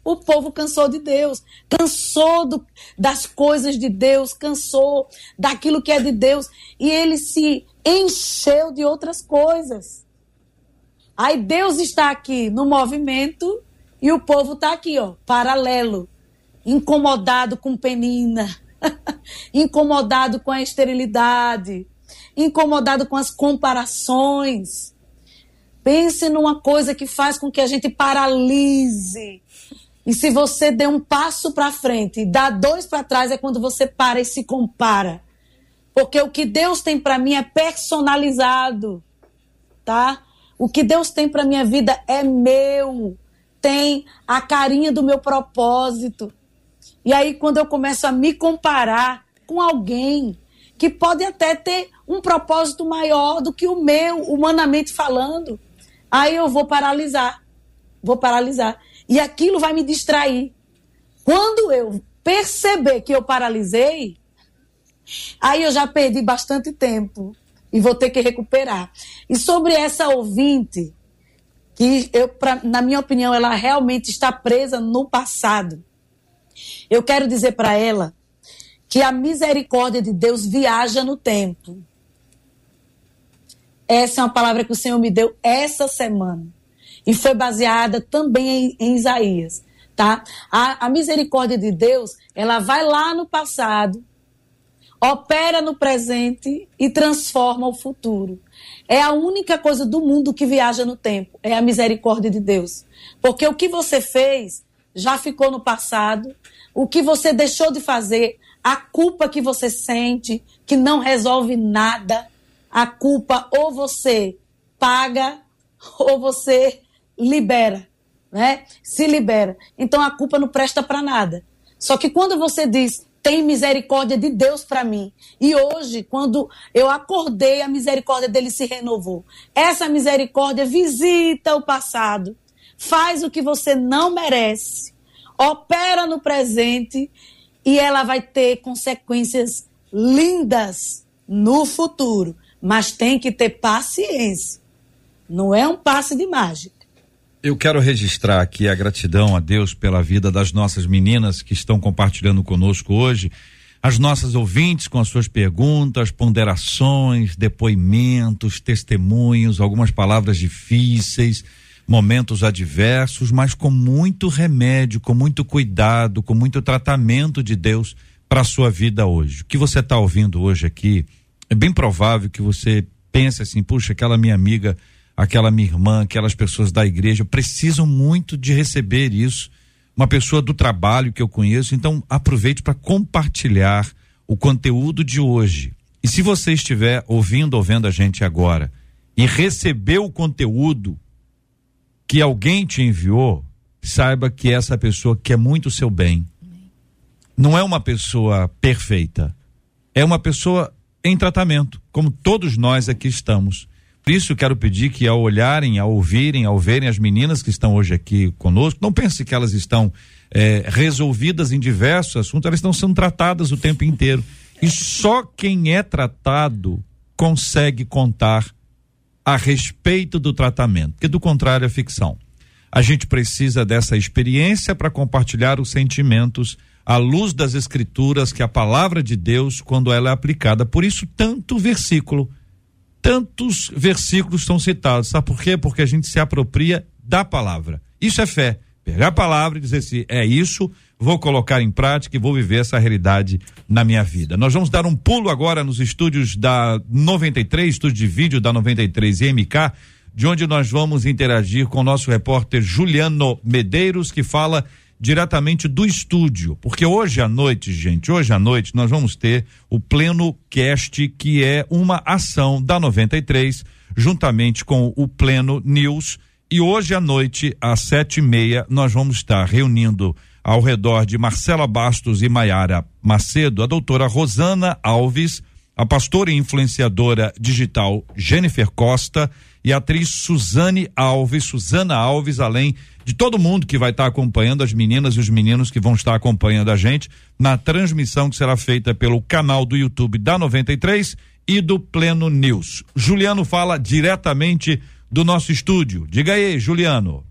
O povo cansou de Deus, cansou do, das coisas de Deus, cansou daquilo que é de Deus e ele se encheu de outras coisas. Aí Deus está aqui no movimento e o povo está aqui, ó, paralelo, incomodado com penina, incomodado com a esterilidade, incomodado com as comparações. Pense numa coisa que faz com que a gente paralise. E se você der um passo para frente e dá dois para trás, é quando você para e se compara. Porque o que Deus tem para mim é personalizado, tá? O que Deus tem para minha vida é meu. Tem a carinha do meu propósito. E aí, quando eu começo a me comparar com alguém que pode até ter um propósito maior do que o meu, humanamente falando, aí eu vou paralisar. Vou paralisar. E aquilo vai me distrair. Quando eu perceber que eu paralisei, aí eu já perdi bastante tempo e vou ter que recuperar. E sobre essa ouvinte, que eu, pra, na minha opinião, ela realmente está presa no passado. Eu quero dizer para ela que a misericórdia de Deus viaja no tempo. Essa é uma palavra que o Senhor me deu essa semana. E foi baseada também em, em Isaías. Tá? A, a misericórdia de Deus, ela vai lá no passado, opera no presente e transforma o futuro. É a única coisa do mundo que viaja no tempo, é a misericórdia de Deus. Porque o que você fez já ficou no passado, o que você deixou de fazer, a culpa que você sente, que não resolve nada, a culpa ou você paga ou você libera, né? Se libera. Então a culpa não presta para nada. Só que quando você diz tem misericórdia de Deus para mim. E hoje, quando eu acordei, a misericórdia dele se renovou. Essa misericórdia visita o passado, faz o que você não merece, opera no presente e ela vai ter consequências lindas no futuro. Mas tem que ter paciência. Não é um passe de mágica. Eu quero registrar aqui a gratidão a Deus pela vida das nossas meninas que estão compartilhando conosco hoje, as nossas ouvintes com as suas perguntas, ponderações, depoimentos, testemunhos, algumas palavras difíceis, momentos adversos, mas com muito remédio, com muito cuidado, com muito tratamento de Deus para a sua vida hoje. O que você está ouvindo hoje aqui, é bem provável que você pense assim, puxa, aquela minha amiga aquela minha irmã, aquelas pessoas da igreja precisam muito de receber isso. Uma pessoa do trabalho que eu conheço, então aproveite para compartilhar o conteúdo de hoje. E se você estiver ouvindo ou vendo a gente agora e recebeu o conteúdo que alguém te enviou, saiba que essa pessoa quer muito o seu bem. Não é uma pessoa perfeita. É uma pessoa em tratamento, como todos nós aqui estamos. Por isso quero pedir que ao olharem, ao ouvirem, ao verem as meninas que estão hoje aqui conosco, não pense que elas estão é, resolvidas em diversos assuntos, elas estão sendo tratadas o tempo inteiro. E só quem é tratado consegue contar a respeito do tratamento, porque do contrário é ficção. A gente precisa dessa experiência para compartilhar os sentimentos à luz das escrituras, que é a palavra de Deus, quando ela é aplicada. Por isso, tanto versículo tantos versículos são citados. Sabe por quê? Porque a gente se apropria da palavra. Isso é fé. Pegar a palavra e dizer assim: é isso, vou colocar em prática e vou viver essa realidade na minha vida. Nós vamos dar um pulo agora nos estúdios da 93, estúdio de vídeo da 93 e MK, de onde nós vamos interagir com o nosso repórter Juliano Medeiros, que fala diretamente do estúdio, porque hoje à noite, gente, hoje à noite nós vamos ter o Pleno Cast, que é uma ação da 93, juntamente com o Pleno News. E hoje à noite, às sete e meia, nós vamos estar reunindo ao redor de Marcela Bastos e Maiara Macedo, a doutora Rosana Alves, a pastora e influenciadora digital Jennifer Costa e a atriz Suzane Alves, Suzana Alves, além de todo mundo que vai estar acompanhando, as meninas e os meninos que vão estar acompanhando a gente na transmissão que será feita pelo canal do YouTube da 93 e do Pleno News. Juliano fala diretamente do nosso estúdio. Diga aí, Juliano.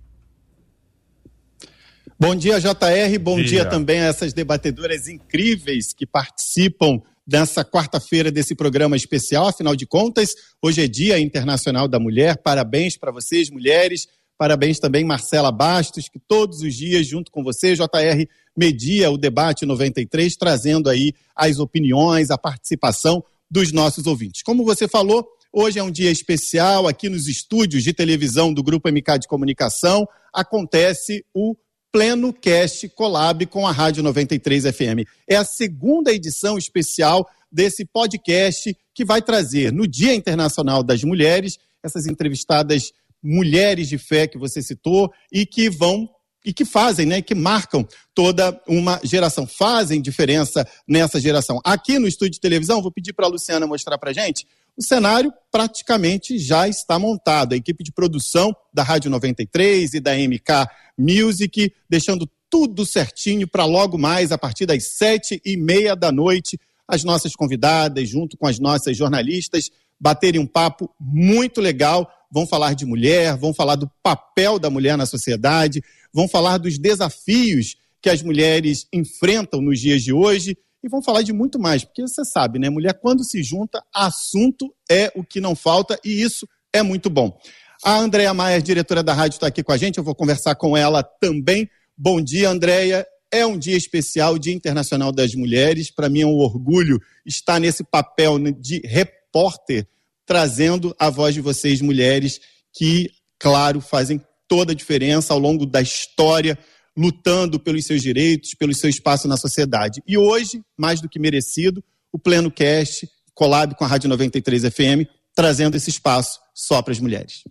Bom dia, JR. Bom dia. dia também a essas debatedoras incríveis que participam nessa quarta-feira desse programa especial. Afinal de contas, hoje é Dia Internacional da Mulher. Parabéns para vocês, mulheres. Parabéns também, Marcela Bastos, que todos os dias, junto com você, JR, media o debate 93, trazendo aí as opiniões, a participação dos nossos ouvintes. Como você falou, hoje é um dia especial aqui nos estúdios de televisão do Grupo MK de Comunicação. Acontece o Pleno Cast Collab com a Rádio 93 FM. É a segunda edição especial desse podcast que vai trazer no Dia Internacional das Mulheres essas entrevistadas mulheres de fé que você citou e que vão e que fazem, né, que marcam toda uma geração, fazem diferença nessa geração. Aqui no estúdio de televisão, vou pedir para a Luciana mostrar para gente o cenário praticamente já está montado. A equipe de produção da Rádio 93 e da MK Music, deixando tudo certinho para logo mais, a partir das sete e meia da noite, as nossas convidadas, junto com as nossas jornalistas, baterem um papo muito legal. Vão falar de mulher, vão falar do papel da mulher na sociedade, vão falar dos desafios que as mulheres enfrentam nos dias de hoje e vão falar de muito mais, porque você sabe, né? Mulher, quando se junta, assunto é o que não falta e isso é muito bom. A Andréia Maia, diretora da rádio, está aqui com a gente, eu vou conversar com ela também. Bom dia, Andréia. É um dia especial, Dia Internacional das Mulheres. Para mim é um orgulho estar nesse papel de repórter, trazendo a voz de vocês, mulheres, que, claro, fazem toda a diferença ao longo da história lutando pelos seus direitos, pelo seu espaço na sociedade. E hoje, mais do que merecido, o Pleno Cast, collab com a Rádio 93 FM, trazendo esse espaço só para as mulheres.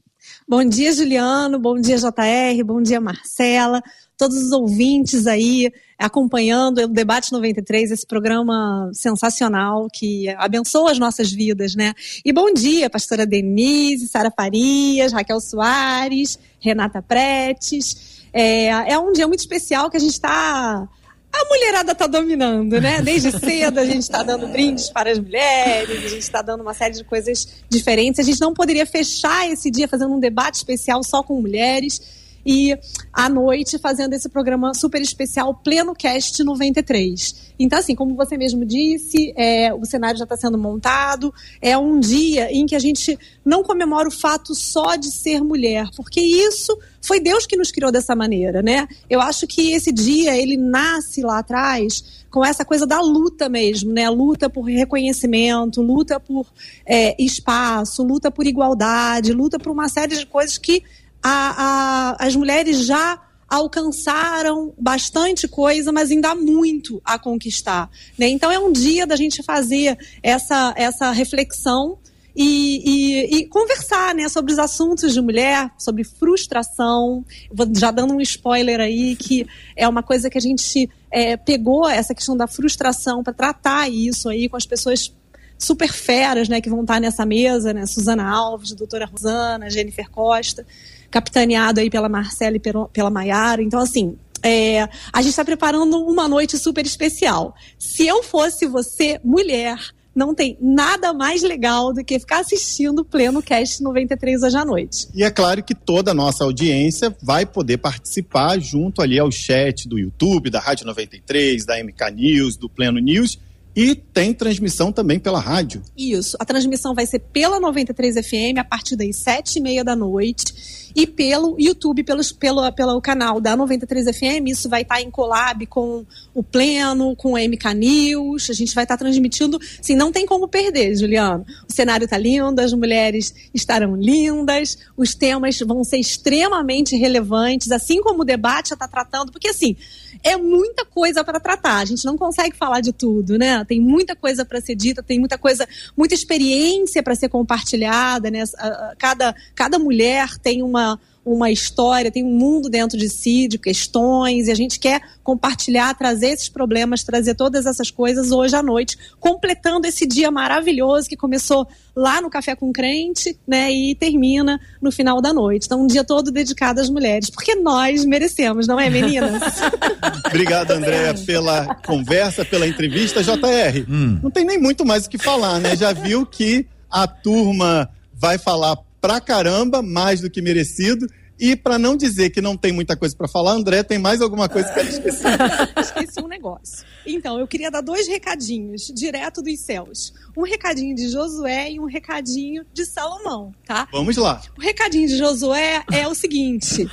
Bom dia, Juliano. Bom dia, JR. Bom dia, Marcela. Todos os ouvintes aí acompanhando o Debate 93, esse programa sensacional que abençoa as nossas vidas, né? E bom dia, pastora Denise, Sara Farias, Raquel Soares, Renata Pretes. É, é um dia muito especial que a gente está a mulherada está dominando, né? Desde cedo a gente está dando brindes para as mulheres, a gente está dando uma série de coisas diferentes. A gente não poderia fechar esse dia fazendo um debate especial só com mulheres e à noite fazendo esse programa super especial Pleno Cast 93. Então, assim, como você mesmo disse, é, o cenário já está sendo montado. É um dia em que a gente não comemora o fato só de ser mulher, porque isso foi Deus que nos criou dessa maneira, né? Eu acho que esse dia ele nasce lá atrás com essa coisa da luta mesmo, né? Luta por reconhecimento, luta por é, espaço, luta por igualdade, luta por uma série de coisas que a, a, as mulheres já alcançaram bastante coisa, mas ainda há muito a conquistar. Né? Então é um dia da gente fazer essa, essa reflexão e, e, e, conversar né, sobre os assuntos de mulher, sobre frustração. Vou já dando um spoiler aí, que é uma coisa que a gente é, pegou essa questão da frustração para tratar isso aí com as pessoas super feras né, que vão estar nessa mesa, né? Suzana Alves, doutora Rosana, Jennifer Costa capitaneado aí pela Marcela e pela Maiara. Então, assim, é, a gente está preparando uma noite super especial. Se eu fosse você, mulher, não tem nada mais legal do que ficar assistindo o Pleno Cast 93 hoje à noite. E é claro que toda a nossa audiência vai poder participar junto ali ao chat do YouTube, da Rádio 93, da MK News, do Pleno News. E tem transmissão também pela rádio. Isso. A transmissão vai ser pela 93 FM a partir das sete e meia da noite e pelo YouTube, pelos, pelo, pelo canal da 93 FM. Isso vai estar tá em collab com o Pleno, com o MK News. A gente vai estar tá transmitindo. Sim, não tem como perder, Juliano. O cenário está lindo, as mulheres estarão lindas, os temas vão ser extremamente relevantes, assim como o debate já está tratando, porque assim, é muita coisa para tratar. A gente não consegue falar de tudo, né? Tem muita coisa para ser dita, tem muita coisa, muita experiência para ser compartilhada, né? Cada, cada mulher tem uma uma história, tem um mundo dentro de si, de questões, e a gente quer compartilhar, trazer esses problemas, trazer todas essas coisas hoje à noite, completando esse dia maravilhoso que começou lá no Café com Crente, né, e termina no final da noite. Então, um dia todo dedicado às mulheres, porque nós merecemos, não é, meninas? Obrigado, Andréa, pela conversa, pela entrevista. JR, hum. não tem nem muito mais o que falar, né? Já viu que a turma vai falar pra caramba, mais do que merecido. E para não dizer que não tem muita coisa para falar, André, tem mais alguma coisa que ela esqueceu? Esqueci um negócio. Então, eu queria dar dois recadinhos, direto dos céus. Um recadinho de Josué e um recadinho de Salomão, tá? Vamos lá. O recadinho de Josué é o seguinte: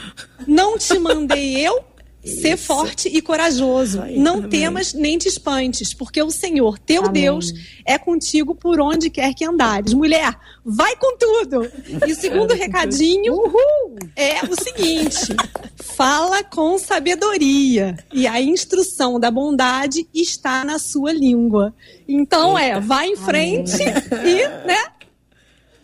Não te mandei eu, Ser forte e corajoso. Aí, não amém. temas nem te espantes, porque o Senhor, teu amém. Deus, é contigo por onde quer que andares. Mulher, vai com tudo. E o segundo recadinho Uhul. é o seguinte: fala com sabedoria. E a instrução da bondade está na sua língua. Então é, Eita. é, vai em frente amém. e, né?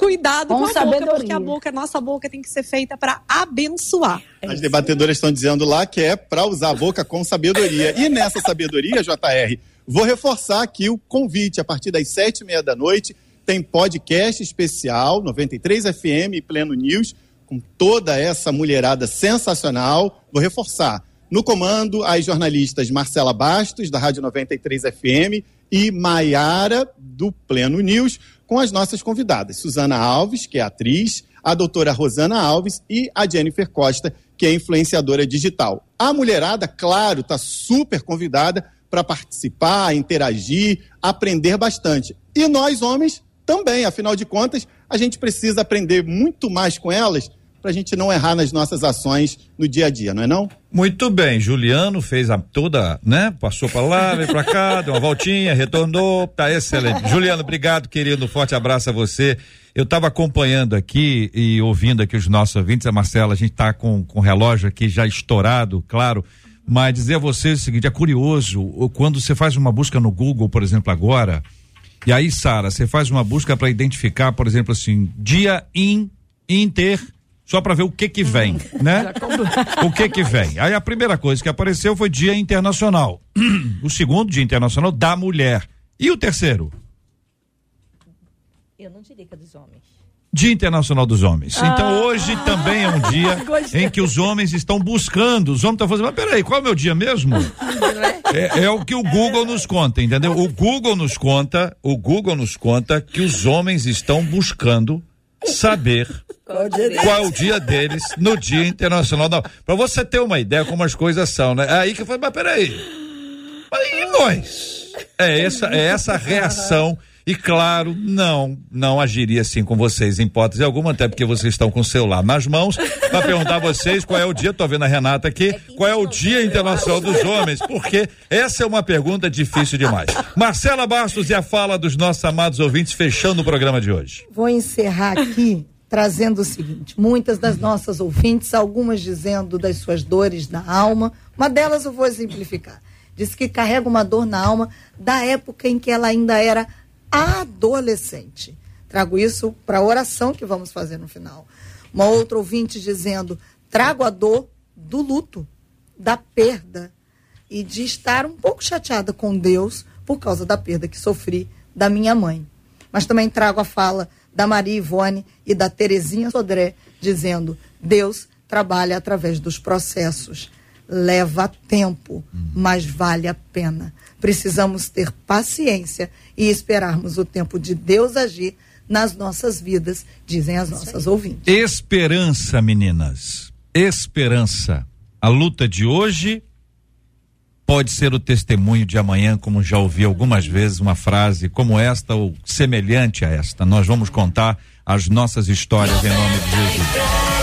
Cuidado com, com a sabedoria. boca, porque a boca, nossa boca tem que ser feita para abençoar. As debatedoras estão dizendo lá que é para usar a boca com sabedoria. E nessa sabedoria, JR, vou reforçar aqui o convite. A partir das sete e meia da noite tem podcast especial, 93 FM e Pleno News, com toda essa mulherada sensacional. Vou reforçar. No comando, as jornalistas Marcela Bastos, da Rádio 93 FM, e Maiara, do Pleno News com as nossas convidadas, Suzana Alves, que é atriz, a doutora Rosana Alves e a Jennifer Costa, que é influenciadora digital. A mulherada, claro, está super convidada para participar, interagir, aprender bastante. E nós, homens, também, afinal de contas, a gente precisa aprender muito mais com elas para a gente não errar nas nossas ações no dia a dia, não é não? Muito bem, Juliano fez a toda, né? Passou para lá, veio para cá, deu uma voltinha, retornou, tá excelente. Juliano, obrigado, querido, forte abraço a você. Eu estava acompanhando aqui e ouvindo aqui os nossos ouvintes, a Marcela, a gente está com, com o relógio aqui já estourado, claro, mas dizer a você o seguinte, é curioso, quando você faz uma busca no Google, por exemplo, agora, e aí, Sara, você faz uma busca para identificar, por exemplo, assim, dia in, inter só para ver o que que vem, né? o que que vem. Aí a primeira coisa que apareceu foi Dia Internacional. o segundo Dia Internacional da Mulher. E o terceiro? Eu não diria que é dos homens. Dia Internacional dos Homens. Ah, então hoje também é um dia em que os homens estão buscando. Os homens estão fazendo, mas peraí, qual é o meu dia mesmo? É, é, o que o Google nos conta, entendeu? O Google nos conta, o Google nos conta que os homens estão buscando saber qual, é o dia deles no Dia Internacional da Para você ter uma ideia como as coisas são, né? Aí que eu falei, mas peraí. Mas e nós? É essa, é essa reação. E claro, não, não agiria assim com vocês em hipótese alguma, até porque vocês estão com o celular nas mãos, para perguntar a vocês qual é o dia, tô vendo a Renata aqui, qual é o Dia Internacional dos Homens, porque essa é uma pergunta difícil demais. Marcela Bastos e a fala dos nossos amados ouvintes, fechando o programa de hoje. Vou encerrar aqui trazendo o seguinte: muitas das nossas ouvintes, algumas dizendo das suas dores na alma, uma delas eu vou exemplificar. Diz que carrega uma dor na alma da época em que ela ainda era adolescente. Trago isso para a oração que vamos fazer no final. Uma outra ouvinte dizendo: trago a dor do luto, da perda e de estar um pouco chateada com Deus por causa da perda que sofri da minha mãe. Mas também trago a fala da Maria Ivone e da Terezinha Sodré dizendo: Deus trabalha através dos processos. Leva tempo, mas vale a pena. Precisamos ter paciência e esperarmos o tempo de Deus agir nas nossas vidas, dizem as nossas ouvintes. Esperança, meninas. Esperança. A luta de hoje pode ser o testemunho de amanhã, como já ouvi algumas vezes uma frase como esta ou semelhante a esta. Nós vamos contar as nossas histórias em nome de Jesus.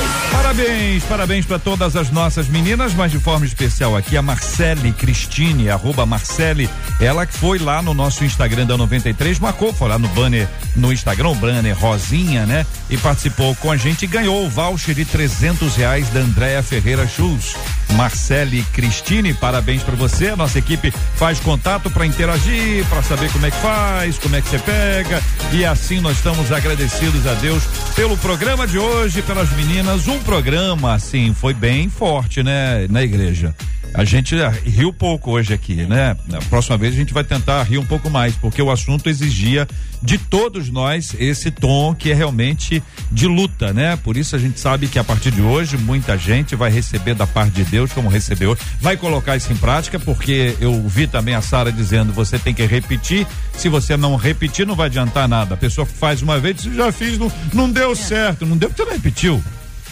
Parabéns, parabéns para todas as nossas meninas, mas de forma especial aqui a Marcele Cristine, arroba Marcele, ela que foi lá no nosso Instagram da 93, marcou, foi lá no banner, no Instagram, o banner Rosinha, né? E participou com a gente e ganhou o voucher de trezentos reais da Andréa Ferreira Shoes. Marcele Cristine, parabéns para você. A nossa equipe faz contato para interagir, para saber como é que faz, como é que você pega. E assim nós estamos agradecidos a Deus pelo programa de hoje, pelas meninas. Um programa, assim, foi bem forte, né, na igreja. A gente riu pouco hoje aqui, né? Na próxima vez a gente vai tentar rir um pouco mais, porque o assunto exigia de todos nós esse tom que é realmente de luta, né? Por isso a gente sabe que a partir de hoje muita gente vai receber da parte de Deus, como recebeu, vai colocar isso em prática, porque eu vi também a Sara dizendo, você tem que repetir, se você não repetir não vai adiantar nada. A pessoa faz uma vez, já fiz, não, não deu certo, não deu porque você não repetiu.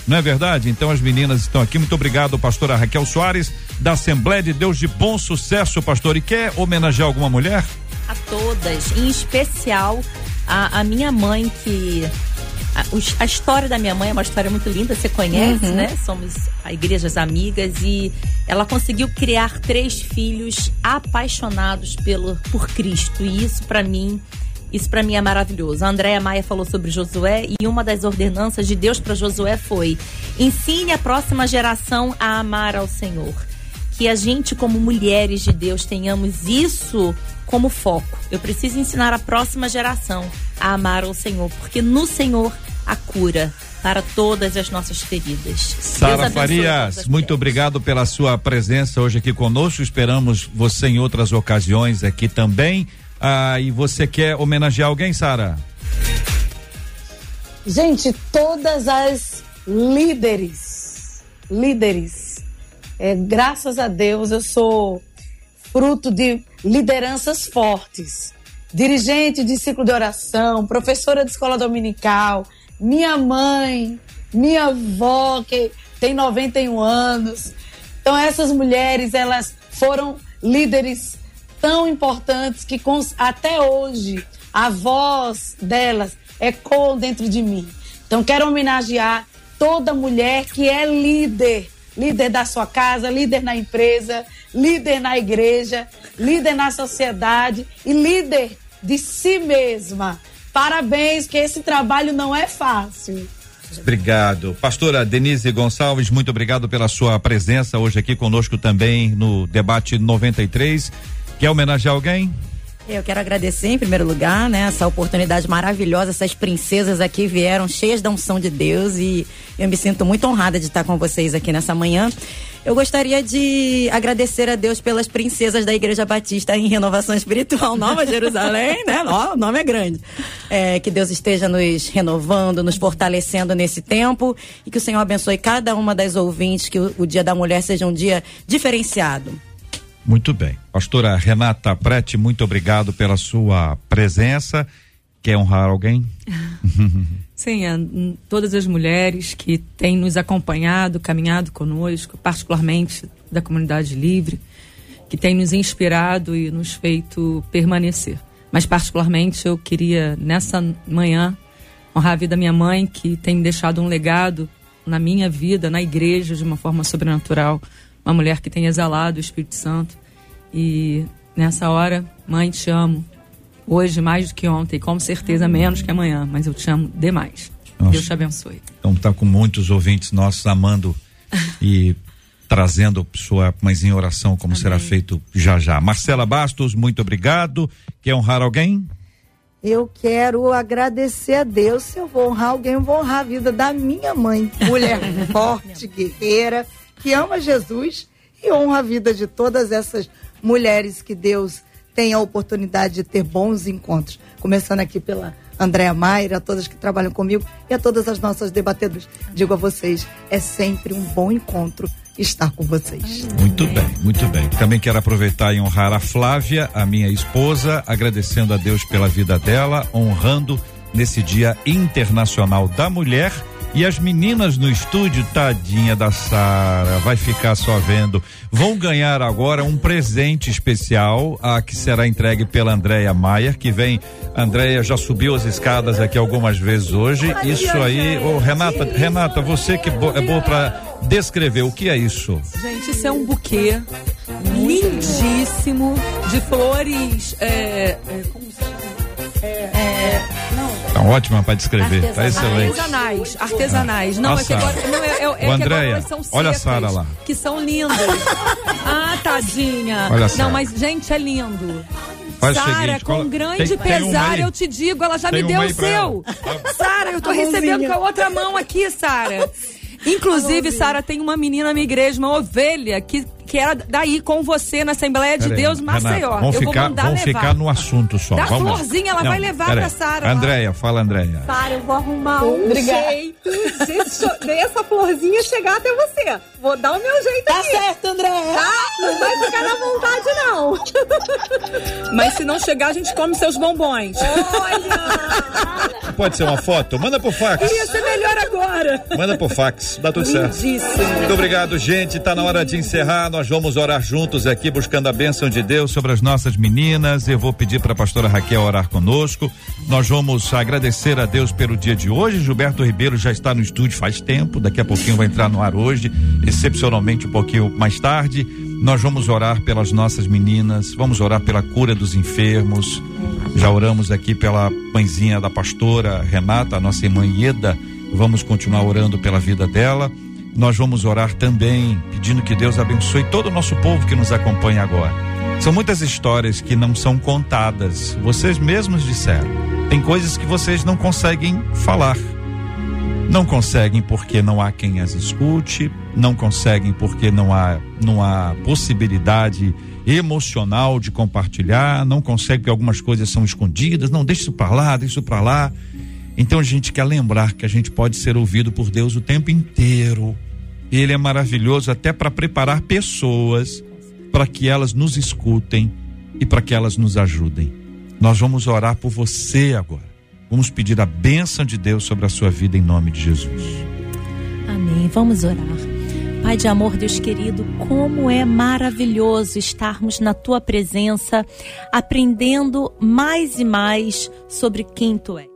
Não é verdade? Então as meninas estão aqui. Muito obrigado, pastora Raquel Soares, da Assembleia de Deus de Bom Sucesso, pastor. E quer homenagear alguma mulher? A todas, em especial a, a minha mãe, que. A, a, história da minha mãe é uma história muito linda, você conhece, uhum. né? Somos a igrejas amigas e ela conseguiu criar três filhos apaixonados pelo, por Cristo. E isso, para mim, isso para mim é maravilhoso. A Andréa Maia falou sobre Josué e uma das ordenanças de Deus para Josué foi: ensine a próxima geração a amar ao Senhor. Que a gente, como mulheres de Deus, tenhamos isso como foco. Eu preciso ensinar a próxima geração a amar ao Senhor, porque no Senhor a cura para todas as nossas feridas. Sara Farias, muito obrigado pela sua presença hoje aqui conosco. Esperamos você em outras ocasiões aqui também. Ah, e você quer homenagear alguém, Sara? Gente, todas as líderes, líderes, é, graças a Deus eu sou fruto de lideranças fortes. Dirigente de ciclo de oração, professora de escola dominical, minha mãe, minha avó, que tem 91 anos. Então, essas mulheres, elas foram líderes tão importantes que até hoje a voz delas ecoa dentro de mim. Então quero homenagear toda mulher que é líder, líder da sua casa, líder na empresa, líder na igreja, líder na sociedade e líder de si mesma. Parabéns, que esse trabalho não é fácil. Obrigado. Pastora Denise Gonçalves, muito obrigado pela sua presença hoje aqui conosco também no debate 93. Quer homenagear alguém? Eu quero agradecer em primeiro lugar, né, essa oportunidade maravilhosa. Essas princesas aqui vieram cheias da unção de Deus e eu me sinto muito honrada de estar com vocês aqui nessa manhã. Eu gostaria de agradecer a Deus pelas princesas da Igreja Batista em Renovação Espiritual Nova Jerusalém, né? Ó, o nome é grande. É, que Deus esteja nos renovando, nos fortalecendo nesse tempo e que o Senhor abençoe cada uma das ouvintes, que o, o Dia da Mulher seja um dia diferenciado. Muito bem. Pastora Renata Prete, muito obrigado pela sua presença. Quer honrar alguém? Sim, a, todas as mulheres que têm nos acompanhado, caminhado conosco, particularmente da comunidade livre, que têm nos inspirado e nos feito permanecer. Mas, particularmente, eu queria, nessa manhã, honrar a vida da minha mãe, que tem deixado um legado na minha vida, na igreja, de uma forma sobrenatural uma mulher que tem exalado o Espírito Santo. E nessa hora, mãe, te amo. Hoje mais do que ontem, com certeza menos que amanhã, mas eu te amo demais. Nossa. Deus te abençoe. Então tá com muitos ouvintes nossos amando e trazendo sua mãezinha em oração, como Amém. será feito já já. Marcela Bastos, muito obrigado. Quer honrar alguém? Eu quero agradecer a Deus. Se eu vou honrar alguém, eu vou honrar a vida da minha mãe. Mulher forte, guerreira que ama Jesus e honra a vida de todas essas mulheres que Deus tem a oportunidade de ter bons encontros. Começando aqui pela Andréa Maia, a todas que trabalham comigo e a todas as nossas debatedoras. Digo a vocês, é sempre um bom encontro estar com vocês. Muito bem, muito bem. Também quero aproveitar e honrar a Flávia, a minha esposa, agradecendo a Deus pela vida dela, honrando nesse Dia Internacional da Mulher e as meninas no estúdio, tadinha da Sara, vai ficar só vendo. Vão ganhar agora um presente especial, a que será entregue pela Andréia Maier, que vem. Andréia já subiu as escadas aqui algumas vezes hoje. Isso aí, ô, Renata, Renata, você que é boa para descrever o que é isso. Gente, isso é um buquê lindíssimo de flores. É, é, como se chama? É, é, não Tá ótima para descrever, tá excelente. Artesanais, artesanais. Não, é que agora, não, é, é, é Andréia, olha a Sara lá. Que são lindas. ah, tadinha. Olha a Não, mas, gente, é lindo. Faz o Sara, seguinte, com cola- grande tem- tem pesar, aí? eu te digo, ela já Tem me deu aí o seu. Sara, eu tô recebendo com a outra mão aqui, Sara. Inclusive, Sara, tem uma menina na minha igreja, uma ovelha, que, que era daí com você na Assembleia de Deus, Renata, Maceió. Vamos eu vou ficar, mandar vamos levar. ficar no assunto só. Dá vamos lá. florzinha, ela vai levar pra Sara. Andréia, fala, Andréia. Sara, eu vou arrumar um Obrigada. jeito de dessa florzinha chegar até você. Vou dar o meu jeito Tá aqui. certo, André. Tá? Não vai ficar na vontade, não. Mas se não chegar, a gente come seus bombons. Olha! Pode ser uma foto? Manda pro fax. Ia ser melhor agora. Manda pro fax, dá tudo certo. Lindíssimo. Muito obrigado, gente. Tá na hora de encerrar. Nós vamos orar juntos aqui, buscando a bênção de Deus sobre as nossas meninas. Eu vou pedir para a pastora Raquel orar conosco. Nós vamos agradecer a Deus pelo dia de hoje. Gilberto Ribeiro já está no estúdio faz tempo. Daqui a pouquinho vai entrar no ar hoje, excepcionalmente um pouquinho mais tarde. Nós vamos orar pelas nossas meninas. Vamos orar pela cura dos enfermos. Já oramos aqui pela mãezinha da pastora Renata, a nossa irmã Ieda. Vamos continuar orando pela vida dela. Nós vamos orar também pedindo que Deus abençoe todo o nosso povo que nos acompanha agora. São muitas histórias que não são contadas. Vocês mesmos disseram. Tem coisas que vocês não conseguem falar. Não conseguem porque não há quem as escute, não conseguem porque não há, não há possibilidade emocional de compartilhar, não conseguem porque algumas coisas são escondidas, não, deixa isso para lá, deixa isso para lá. Então a gente quer lembrar que a gente pode ser ouvido por Deus o tempo inteiro. Ele é maravilhoso até para preparar pessoas para que elas nos escutem e para que elas nos ajudem. Nós vamos orar por você agora. Vamos pedir a bênção de Deus sobre a sua vida em nome de Jesus. Amém. Vamos orar. Pai de amor, Deus querido, como é maravilhoso estarmos na tua presença, aprendendo mais e mais sobre quem tu és.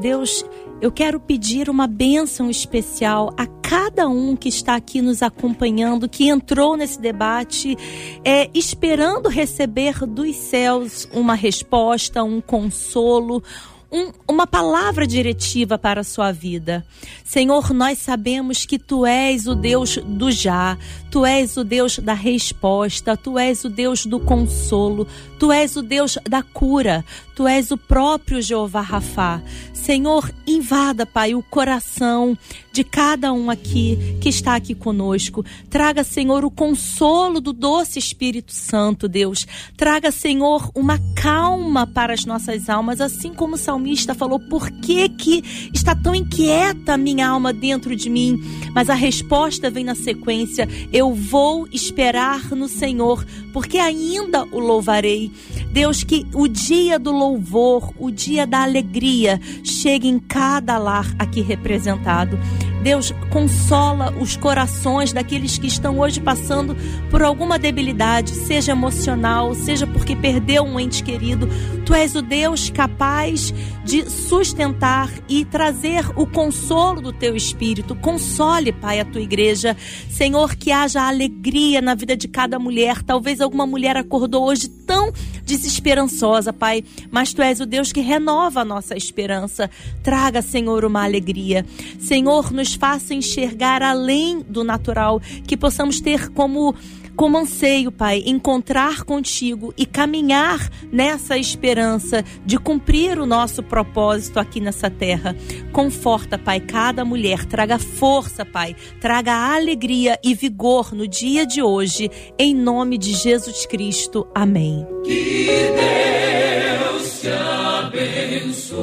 Deus, eu quero pedir uma bênção especial a cada um que está aqui nos acompanhando, que entrou nesse debate, é, esperando receber dos céus uma resposta, um consolo, um- uma palavra diretiva para a sua vida. Senhor, nós sabemos que tu és o Deus do já, tu és o Deus da resposta, tu és o Deus do consolo, tu és o Deus da cura, tu és o próprio Jeová Rafá. Senhor, invada, Pai, o coração de cada um aqui que está aqui conosco. Traga, Senhor, o consolo do doce Espírito Santo, Deus. Traga, Senhor, uma calma para as nossas almas, assim como o salmista falou: por que, que está tão inquieta a minha alma dentro de mim? Mas a resposta vem na sequência: eu vou esperar no Senhor, porque ainda o louvarei. Deus, que o dia do louvor, o dia da alegria, chegue em cada lar aqui representado. Deus, consola os corações daqueles que estão hoje passando por alguma debilidade, seja emocional, seja porque perdeu um ente querido. Tu és o Deus capaz de sustentar e trazer o consolo do teu espírito. Console, Pai, a tua igreja. Senhor, que haja alegria na vida de cada mulher. Talvez alguma mulher acordou hoje tão desesperançosa, Pai, mas tu és o Deus que renova a nossa esperança. Traga, Senhor, uma alegria. Senhor, nos faça enxergar além do natural, que possamos ter como como anseio, Pai, encontrar contigo e caminhar nessa esperança de cumprir o nosso propósito aqui nessa terra. Conforta, Pai, cada mulher, traga força, Pai, traga alegria e vigor no dia de hoje, em nome de Jesus Cristo. Amém. Que Deus te abençoe.